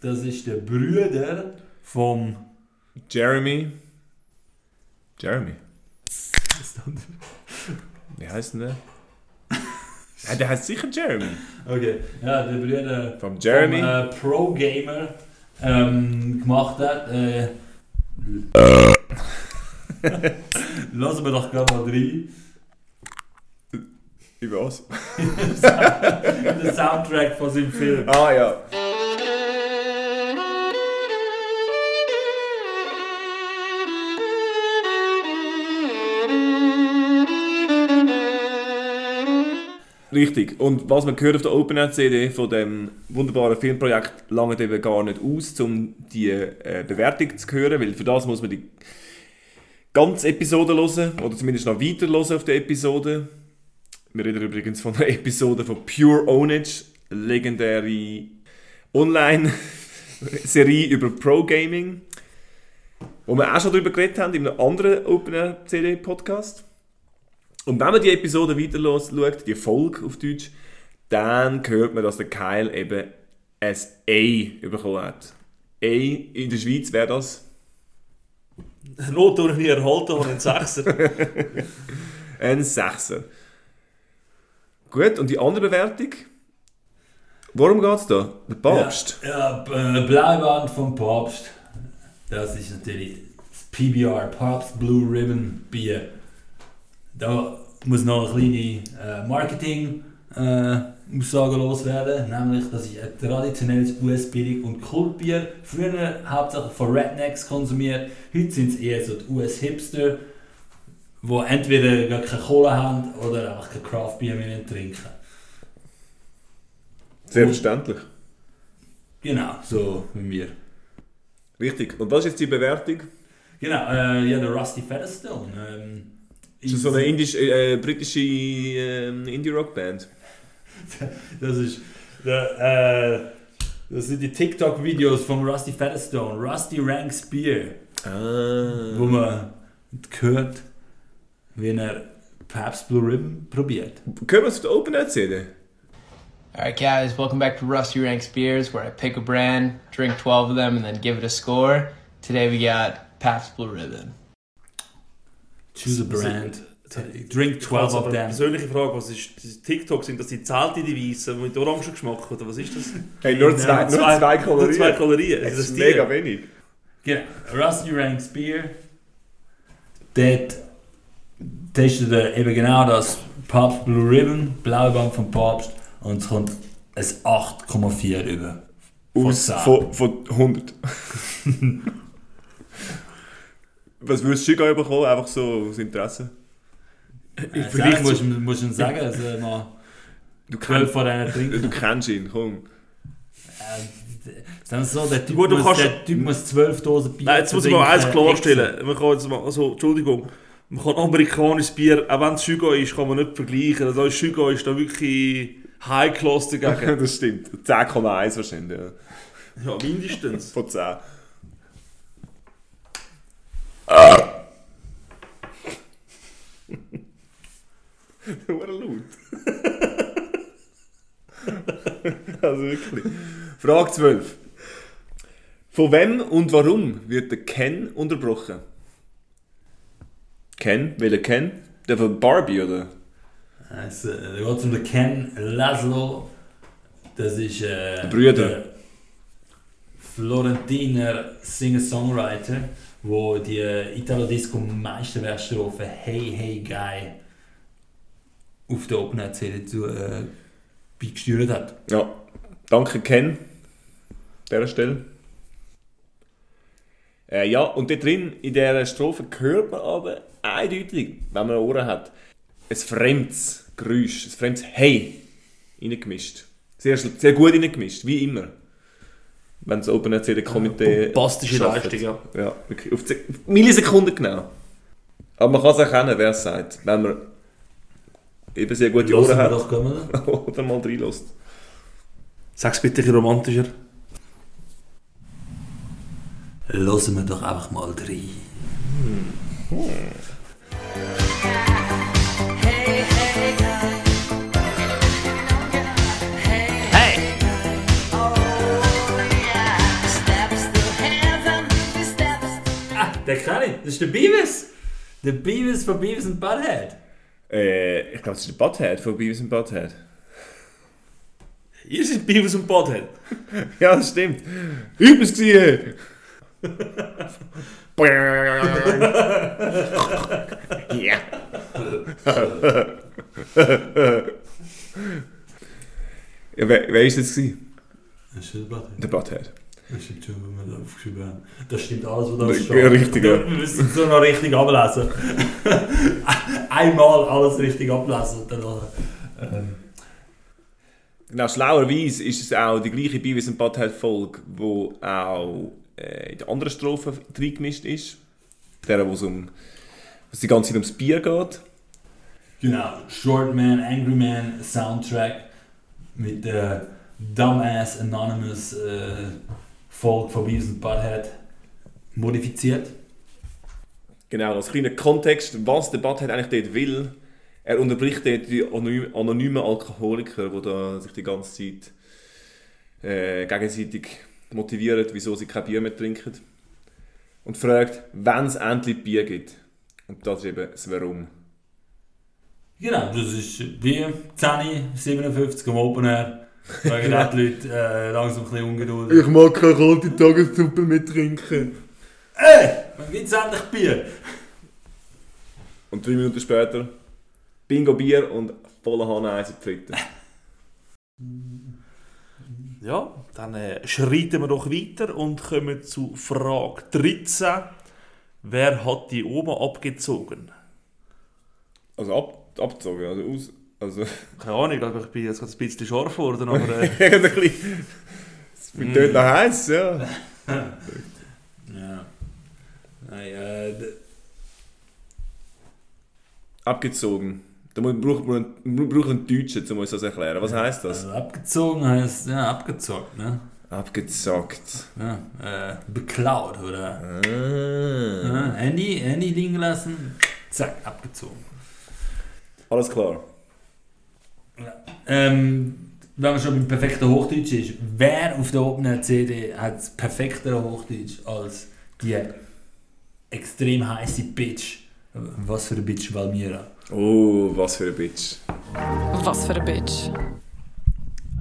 das ist der Bruder vom Jeremy. Jeremy. Wie heißt denn der? ja, der heißt sicher Jeremy. Okay, ja, der Bruder Vom Jeremy. vom äh, Pro-Gamer ähm, gemacht hat. Äh, Lassen wir doch gerade mal rein. Über was? [laughs] Der Soundtrack von seinem Film. Ah ja. Richtig. Und was man gehört auf der OpenNet-CD von dem wunderbaren Filmprojekt lange eben gar nicht aus, um die äh, Bewertung zu hören, weil für das muss man die ganze Episode hören oder zumindest noch weiter hören auf der Episode. Wir reden übrigens von einer Episode von Pure Ownage, legendäre Online-Serie [laughs] über Pro-Gaming, wo wir auch schon darüber geredet haben in einem anderen OpenNet-CD-Podcast. Und wenn man die Episode weiter schaut, die Folge auf Deutsch, dann hört man, dass der Kyle eben ein A bekommen hat. A in der Schweiz wäre das ich nie erhalten habe, einen Sechser. [laughs] ein Sechser. Gut, und die andere Bewertung? Worum geht es da? Der Papst? Ja, ja Bleiband vom Papst. Das ist natürlich das PBR, Papst Blue Ribbon Bier. Da muss noch eine kleine äh, Marketing-Aussage loswerden, nämlich, das ist ein traditionelles US-Billig- und Kultbier. Früher hauptsächlich von Rednecks konsumiert, heute sind es eher so die US-Hipster, die entweder gar keine Cola haben oder einfach kein Craft-Bier mehr trinken. Selbstverständlich. Genau, so wie wir. Richtig. Und was ist jetzt die Bewertung? Genau, äh, ja, der Rusty Featherstone. Ähm, Ist so eine indisch, äh, britische äh, Indie-Rock-Band? Das [laughs] ist. Der, äh, das sind die TikTok-Videos von Rusty Featherstone, Rusty Ranks Beer, Ah. wo man hört, wie er Pabst Blue Ribbon probiert. Können wir es der Open-Net-CD? Alright, guys, welcome back to Rusty Ranks Beers, where I pick a brand, drink 12 of them, and then give it a score. Today we got Pabst Blue Ribbon. Choose a brand, drink 12 Also, of them. Persönliche Frage, was ist das TikTok? Sind das die Zelte, die weißen mit Orangengeschmack oder was ist das? Hey, nur zwei, nur zwei Kalorien. Nur zwei Kalorien. Das Ist mega wenig. Genau, Rusty Ranks Beer. Dort testet er eben genau das Papst Blue Ribbon, blaue Band vom Papst, und es kommt ein 8,4 rüber. Von Aus 10. von, von 100. [laughs] Was würdest du Chico bekommen? Einfach so aus Interesse? Äh, Vielleicht musst du musst du ihm sagen, dass er mal Du 12 von denen trinkt. Du kennst ihn, komm. Dann so, der Typ, Gut, du muss, kannst- der typ muss 12 Dosen Bier Nein, jetzt muss ich mal eins klarstellen. Man kann jetzt mal, also, Entschuldigung, man kann amerikanisches Bier, auch wenn es Schügo ist, kann man nicht vergleichen. Also Schügo ist da wirklich High Class dagegen. [laughs] das stimmt. 10,1 wahrscheinlich. Ja. ja, mindestens. [laughs] Von 10. [laughs] Nur laut. [laughs] also wirklich. Frage 12. Von wem und warum wird der Ken unterbrochen? Ken? Welcher Ken? Der von Barbie, oder? Also, da geht es um den Ken Laszlo. Das ist äh, Brüder. der Florentiner Singer-Songwriter, wo die Italo-Disco-Meisterwerkstrophe Hey Hey Guy auf der Open CD zu, äh, beigesteuert hat. Ja. Danke, Ken. An dieser Stelle. Äh, ja, und da drin, in dieser Strophe, hört man aber eindeutig, wenn man Ohren hat, ein fremdes Geräusch, ein fremdes Hey reingemischt. Sehr, sehr gut reingemischt, wie immer. Wenn das Open CD Komitee. Bombastische. Leistung, ja. Ja, wirklich. Auf Millisekunden genau. Aber man kann es erkennen, wer es sagt, wenn man eben sehr gute Hören Ohren wir hat. doch, [laughs] oder mal reinlässt. Sag's bitte ein bisschen romantischer. Hören wir doch einfach mal rein. Ah, der kenne ich. Das ist der Beavis. Der Beavis von Beavis und Butthead. Äh, ich glaube, es ist der Butthead von Beavis and Butthead. Ihr seid Beavis und Butthead. [laughs] Ja, das stimmt. Übrigens gesehen. ja. ja, wer, wer ist das gewesen? Das ist der Butthead. Das stimmt schon, wenn wir das aufgeschrieben haben. Das stimmt alles, was da Ja, steht. richtig, ja. Wir müssen es nur noch richtig ablesen. [laughs] Einmal alles richtig ablesen dann ähm, Genau, schlauerweise ist es auch die gleiche Beavis und Butthead Folge, wo auch äh, in der anderen Strophe reingemischt ist. Der, wo es um die ganze Zeit ums Bier geht. Genau, Short Man, Angry Man Soundtrack mit der Dumbass Anonymous äh, Folge von Beavis und Butthead modifiziert. Genau, als kleiner Kontext, was der Butthead eigentlich dort will. Er unterbricht dort die anony- anonymen Alkoholiker, die da sich die ganze Zeit äh, gegenseitig motivieren, wieso sie kein Bier mehr trinken. Und fragt, wann es endlich Bier gibt. Und das ist eben das Warum. Genau, das ist wie 10, 57 am Open Air. Werden auch die Leute äh, langsam ein bisschen ungeduldig. mag keine kalte Tagessuppe mehr trinken. Ey, wann gibt's endlich Bier? Und drei Minuten später, Bingo Bier und voller Hahn. Ja, dann äh, schreiten wir doch weiter und kommen zu Frage 13. Wer hat die Oma abgezogen? Also ab, abgezogen, also aus. Also, Keine Ahnung, aber ich bin jetzt gerade ein bisschen scharf geworden, aber [laughs] äh, ein bisschen. Es wird dort noch heiß, ja. [laughs] Ja. Nein, äh, Abgezogen. Da braucht man man braucht einen Deutschen, um uns das zu erklären. Was heisst das? also abgezogen heißt, ja, abgezockt, ne? Abgezockt. Ja, äh, beklaut, oder? Ah. Ja, Handy, Handy liegen lassen, zack, abgezogen. Alles klar. Ähm, wenn man schon beim perfekten Hochdeutsch ist, wer auf der Opener CD hat das perfektere Hochdeutsch als die extrem heiße Bitch? Was für eine Bitch Valmira? Oh, was für ein Bitch. Was für ein Bitch.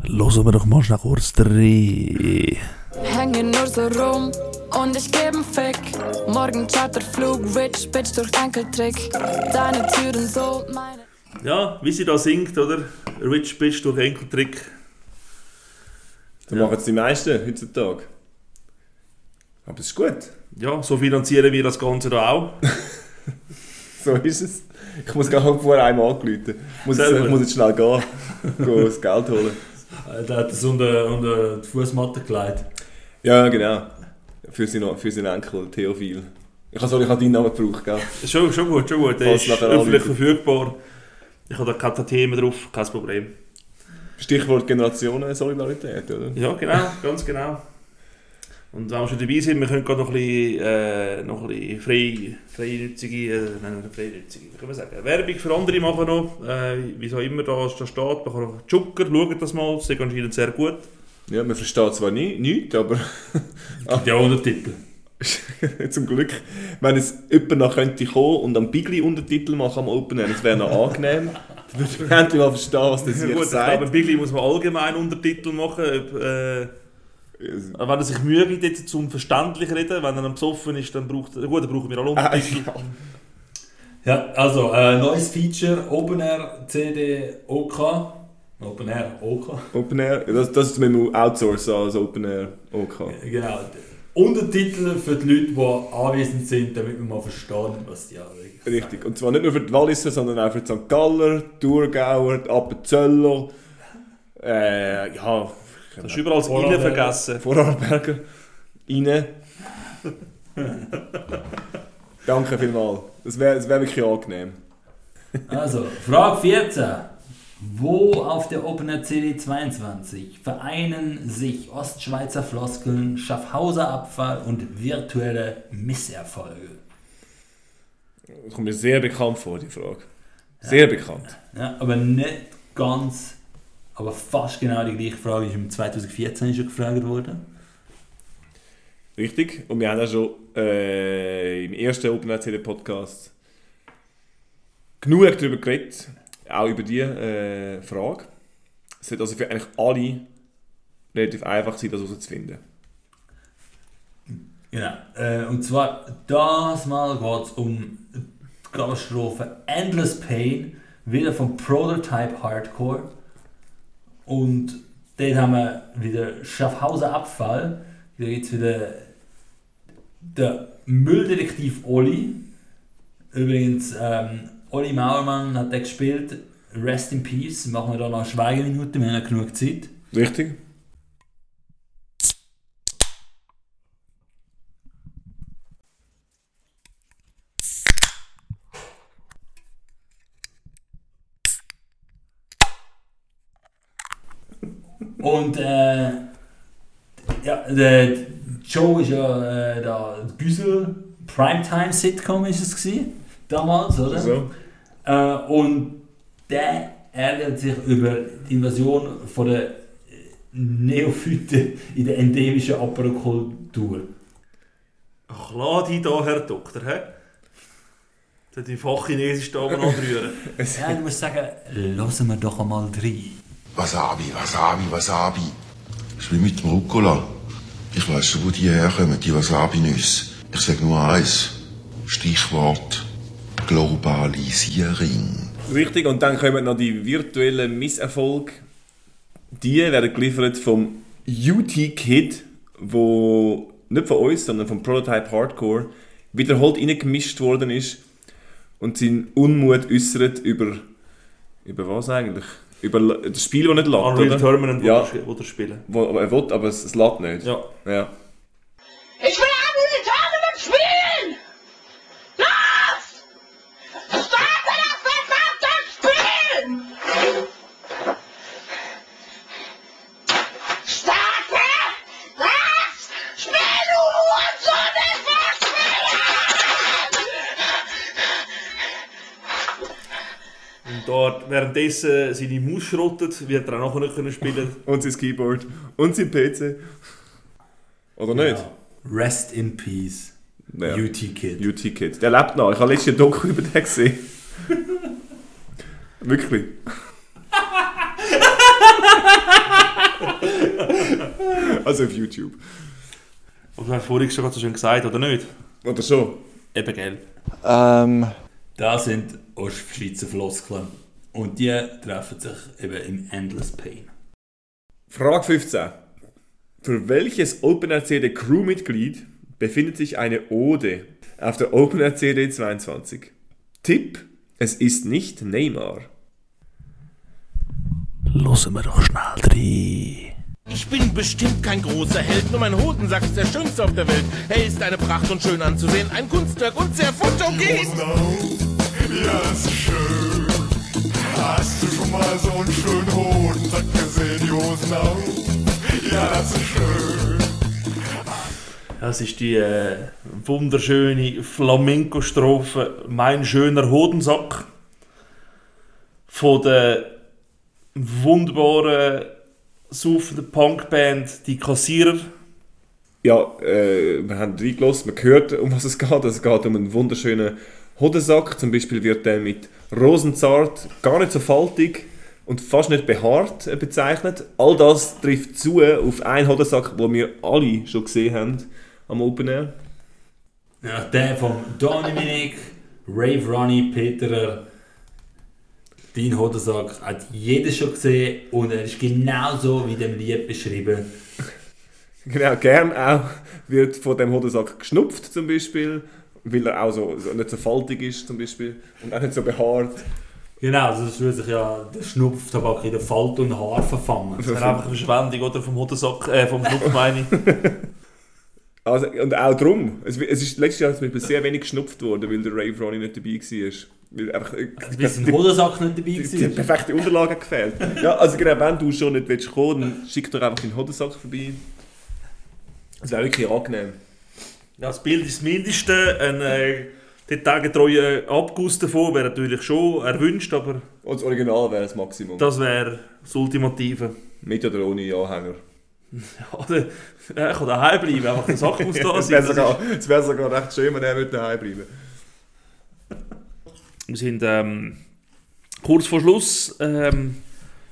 Hören wir doch mal schnell kurz rein. Hänge nur so rum und ich geb 'n Fick. Morgen Charterflug, Rich Bitch durch Enkeltrick. Deine Türen so, meine. Ja, wie sie da singt, oder? Rich Bitch durch Enkeltrick. Das machen es die meisten heutzutage. Aber es ist gut. Ja, so finanzieren wir das Ganze da auch. [laughs] So ist es. Ich muss gar nicht vorher einmal angerufen. Ich muss, jetzt, ich muss jetzt schnell gehen. [laughs] Gehen das Geld holen. Äh, Der hat das unter, unter die Fußmatte gelegt. Ja, genau. Für seinen, für seinen Enkel, Theophil. Ich habe, sorry, ich habe deinen Namen gebraucht, gell? Schon, schon gut, schon gut. Der Falls ist öffentlich verfügbar. Ich habe da keine Themen drauf, kein Problem. Stichwort Generationen-Solidarität, oder? Ja, genau, ganz genau. Und wenn wir schon dabei sind, wir können gerade noch ein bisschen, äh, noch ein bisschen frei, äh, nein, nicht freinutzige, wie kann man sagen, Werbung für andere machen noch. Äh, wie auch immer da, da steht, man kann noch Zucker, schaut das mal, das ist anscheinend sehr gut. Ja, man versteht zwar nie, nichts, aber Ja, Untertitel. [laughs] zum Glück, wenn es jemand noch könnte kommen und am Bigli Untertitel machen am Open Air, das wäre noch angenehm. [laughs] Dann würde man endlich mal verstehen, was das hier gut, ich sagt. im Bigli muss man allgemein Untertitel machen. Ob, äh, wenn er sich Mühe gibt, jetzt zum verständlich reden, wenn er am Besoffen ist, dann braucht gut, dann brauchen wir alle Ah, Untertitel. ja. Ja, also, äh, neues Feature, Open Air CD OK. Open Air OK. Open Air, das, das ist mit dem Outsourcen als Open Air OK. Genau. Untertitel für die Leute, die anwesend sind, damit wir mal verstehen, was die alle Richtig. Und zwar nicht nur für die Walliser, sondern auch für die St. Galler, die Thurgauer, die Appenzöller, äh, ja... Du hast überall das Innen vergessen. Vorarlberger. Rein. Danke vielmals. Das wäre das wär wirklich angenehm. Also, Frage 14. Wo auf der Open Air CD 22 vereinen sich Ostschweizer Floskeln, Schaffhauser Abfall und virtuelle Misserfolge? Das kommt mir sehr bekannt vor, die Frage. Sehr bekannt. Ja, aber nicht ganz, aber fast genau die gleiche Frage ist im 2014 schon gefragt worden. Richtig. Und wir haben auch schon äh, im ersten Open CD Podcast genug darüber geredet. Auch über diese äh, Frage. Es sollte also für eigentlich alle relativ einfach sein, das herauszufinden. Genau. Äh, und zwar, das Mal geht es um die Katastrophe Endless Pain, wieder vom Prototype Hardcore. Und dort haben wir wieder Schaffhausen Abfall. Da gibt es wieder der Mülldetektiv Olli. Übrigens, ähm, Olli Mauermann hat den gespielt. Rest in Peace. Machen wir da noch eine Schweigeminute, wir haben ja genug Zeit. Richtig? Und äh, ja, der Joe ist ja äh, der Güssel Primetime Sitcom ist es gewesen, damals, oder? So. Äh, und der ärgert sich über die Invasion von der Neophyten in der endemischen Apero-Kultur. Ach, lass dich da, Herr Doktor, hä? Soll die Fachchinesisch da oben anrühren? [laughs] ja, ich muss sagen, lassen wir doch einmal rein. Wasabi, Wasabi, Wasabi. Ich will mit dem Rucola. Ich weiss schon, wo die herkommen, die Wasabi-Nüsse. Ich sag nur eins. Stichwort Globalisierung. Richtig, und dann kommen noch die virtuellen Misserfolge. Die werden geliefert vom UT-Kid, wo nicht von uns, sondern vom Prototype Hardcore wiederholt reingemischt worden ist und seinen Unmut äußert über. über was eigentlich? Über das Spiel, das nicht lädt, Unreal oder? Tournament, wo ja. wo er spielen. Wo, aber er will, aber es, es lädt nicht. Ja. ja. Ich will Unreal Tournament spielen! Los! Starte das verdammte Spiel! Starte das Spiel, du Hurensohn! Ich will spielen! Und dort währenddessen seine Maus schrottet, wird er auch nachher nicht können spielen [laughs] Und sein Keyboard. Und sein PC. Oder nicht? Ja. Rest in Peace. Ja. UT Kid. UT Kid. Der lebt noch. Ich habe letztes Jahr Doku über den gesehen. [laughs] Wirklich. [laughs] also auf YouTube. Aber du hast vorhin schon so schön gesagt, oder nicht? Oder schon? Eben, gell. Ähm. Das sind Ostschweizer Floskeln. Und die treffen sich eben im Endless Pain. Frage 15. Für welches OpenRCD Crewmitglied befindet sich eine Ode auf der OpenRCD 22? Tipp: Es ist nicht Neymar. Lassen wir doch schnell rein. Ich bin bestimmt kein großer Held, nur mein Hodensack ist der schönste auf der Welt. Er ist eine Pracht und schön anzusehen, ein Kunstwerk und sehr fotogen. Ja, das ist schön. Hast du schon mal so einen schönen Hodensack gesehen, die Hosen auf? Ja, das ist schön. Das ist die äh, wunderschöne Flamenco-Strophe «Mein schöner Hodensack» von der wunderbaren, saufenden Punkband «Die Kassierer». Ja, äh, wir haben reingelassen, man hört, um was es geht. Es geht um einen wunderschönen Hodensack. Zum Beispiel wird der mit Rosenzart, gar nicht so faltig und fast nicht behaart äh, bezeichnet. All das trifft zu auf einen Hodensack, den wir alle schon gesehen haben am Open Air. Ja, der von Dominik, Rave Ronnie, Peterer. Dein Hodensack hat jeder schon gesehen und er ist genauso wie dem Lied beschrieben. Genau, gern auch wird von dem Hodensack geschnupft zum Beispiel, weil er auch so, so nicht so faltig ist zum Beispiel und auch nicht so behaart. Genau, also es würde sich ja der Schnupftabak in der Falt und Haar verfangen. Das wäre einfach eine Verschwendung oder vom Hodensack, äh, vom Schnupf [laughs] meine ich. Also, und auch darum. Es, es ist letztes Jahr zum Beispiel sehr wenig geschnupft worden, weil der Rave Ronnie nicht dabei war. Weil einfach, äh, weil sein Hodensack nicht dabei die, war. die perfekte Unterlage gefehlt. ja, also genau, wenn du schon nicht willst kommen dann schick doch einfach deinen Hodensack vorbei. Das wäre wirklich angenehm. Ja, das Bild ist das Mindeste. Ein äh, detailgetreuer Abguss davon wäre natürlich schon erwünscht, aber Und das Original wäre das Maximum. das wäre das Ultimative. Mit oder ohne Anhänger. [laughs] Oder er kann daheim bleiben, einfach der Sack muss da [laughs] Es sein. wäre es wär sogar recht schön, wenn er würde daheim bleiben Wir sind ähm, kurz vor Schluss. Ähm,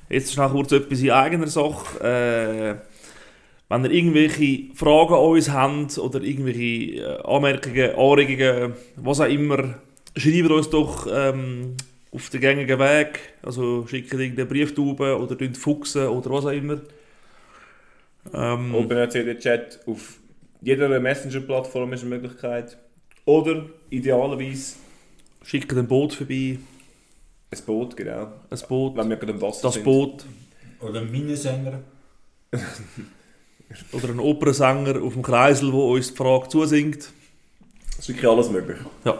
Jetzt schnell kurz etwas in eigener Sache. Äh, wenn ihr irgendwelche Fragen an uns habt oder irgendwelche äh, Anmerkungen, Anregungen, was auch immer, schreibt uns doch ähm, auf den gängigen Weg. Also schickt irgendeine Brieftube oder fuchsen oder was auch immer. Ähm, OpenRCD-Chat auf jeder Messenger-Plattform ist eine Möglichkeit. Oder idealerweise schickt ein Boot vorbei. Ein Boot, genau. Ein Boot. Wenn wir gerade im Wasser Das sind. Boot. Oder ein Minnesänger. [laughs] Oder ein Opernsänger auf dem Kreisel, der uns die Frage zusingt. Das ist wirklich alles möglich. Ja.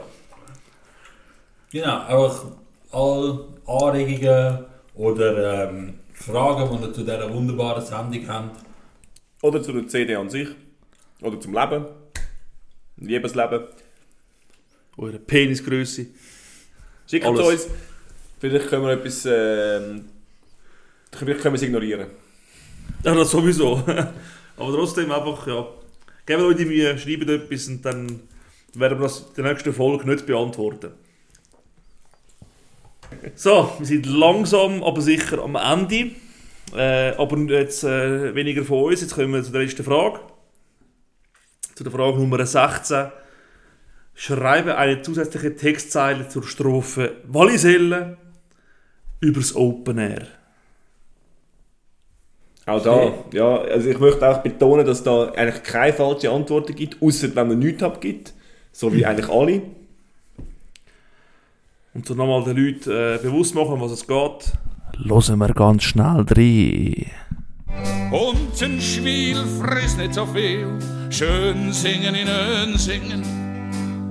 Genau, einfach alle Anregungen oder ähm, Fragen, die ihr zu dieser wunderbaren Sendung habt. Oder zu der CD an sich. Oder zum Leben. Liebesleben. Eure Penisgröße. Schickt Alles. uns. Vielleicht können wir etwas. ähm, vielleicht können wir es ignorieren. Ja, das sowieso. Aber trotzdem einfach, ja. Gebt euch die Mühe, schreibt etwas und dann werden wir das in der nächsten Folge nicht beantworten. So, wir sind langsam, aber sicher am Ende. Äh, aber jetzt äh, weniger von uns. Jetzt kommen wir zu der letzten Frage. Zu der Frage Nummer 16. Schreibe eine zusätzliche Textzeile zur Strophe Walliselle übers Open Air. Auch da, ja, also ich möchte auch betonen, dass da eigentlich keine falsche Antworten gibt, außer wenn man nichts abgibt. So wie eigentlich alle. Und so nochmal den Leuten äh, bewusst machen, um was es geht. Hören wir ganz schnell rein. Und ein Schwiel frisst nicht so viel. Schön singen in ein Singen.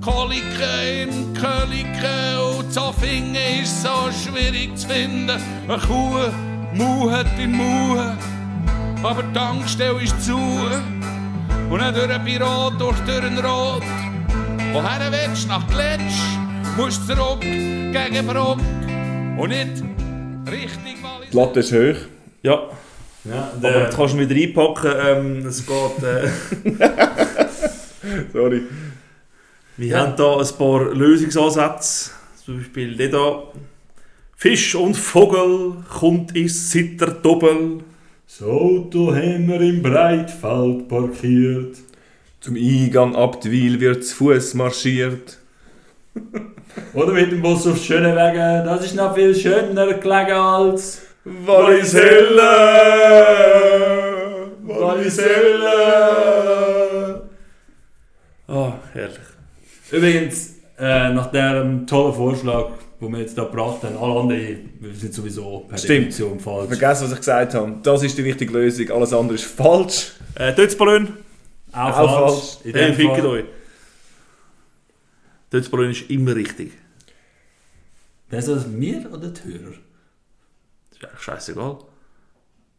Kolike im Kölike und Zoffingen ist so schwierig zu finden. Eine Kuh muhet in Muhe, aber die Tankstelle ist zu. Und nicht durch ein Büro, durch den Rot. Woher willst du nach Gletsch? Musst zurück gegen Bruck und nicht richtig Wallis. Die Latte ist hoch. Ja. Ja, Aber jetzt kannst du wieder einpacken. Ähm, es geht. Äh, [laughs] Sorry. wir Ja. haben da ein paar Lösungsansätze. Zum Beispiel der da. Fisch und Vogel kommt ins Zitterdoppel. Das Auto haben wir im Breitfeld parkiert. Zum Eingang ab die Weil wird zu Fuß marschiert. [laughs] Oder mit dem Bus auf schöne Wege, das ist noch viel schöner gelegen als Walliselle! Walliselle! Ah, herrlich. Übrigens, äh, nach diesem tollen Vorschlag, den wir jetzt da gebracht haben, alle anderen sind sowieso per Stimmt. Definition falsch. Vergessen, was ich gesagt habe. Das ist die richtige Lösung, alles andere ist falsch. Äh, Dötzballon. Auch, Auch falsch. falsch. In Hey, dem fickt euch. Dötzballon ist immer richtig. Wer ist das, wir oder die Hörer? Das ist eigentlich scheißegal.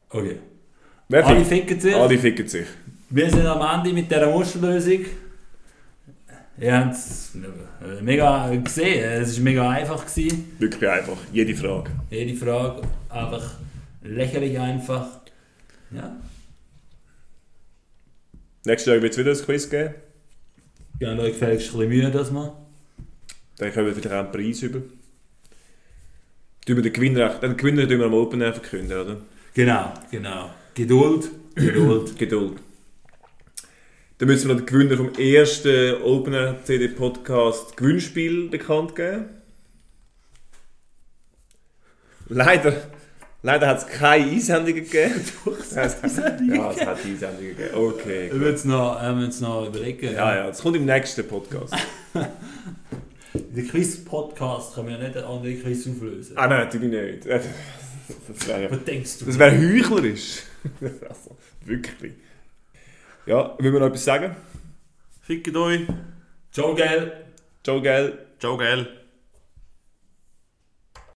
Okay. Wer Alle ficken sich. Alle ficken sich. Wir sind am Ende mit dieser Musterlösung. Es äh, mega gesehen, es war mega einfach. Gewesen. Wirklich einfach. Jede Frage. Jede Frage einfach lächerlich einfach. Ja. Nächstes Jahr wird es wieder ein Quiz geben. Gebt euch gefälligst ein bisschen Mühe, das mal. Dann können wir auch einen Preis über. Wir Den Gewinner, den Gewinner tun wir am Open verkünden, oder? Genau, genau. Geduld, Geduld. Geduld. Dann müssen wir noch den Gewinner vom ersten Open Air CD Podcast Gewinnspiel bekannt geben. Leider, leider hat es keine Einsendungen gegeben. [laughs] es hat Einsendungen Ja, es hat Einsendungen gegeben. Okay. Wir müssen noch, äh, müssen noch überlegen. Ja, ja, das kommt im nächsten Podcast. [laughs] Den Quiz-Podcast kann man ja nicht einen anderen Quiz auflösen. Ah nein, natürlich nicht. [laughs] Das wäre, Was denkst du? Das wäre heuchlerisch. also, wirklich. Ja, will wir noch etwas sagen? Fickt euch. Ciao, gell. Ciao, gell. Ciao, gell.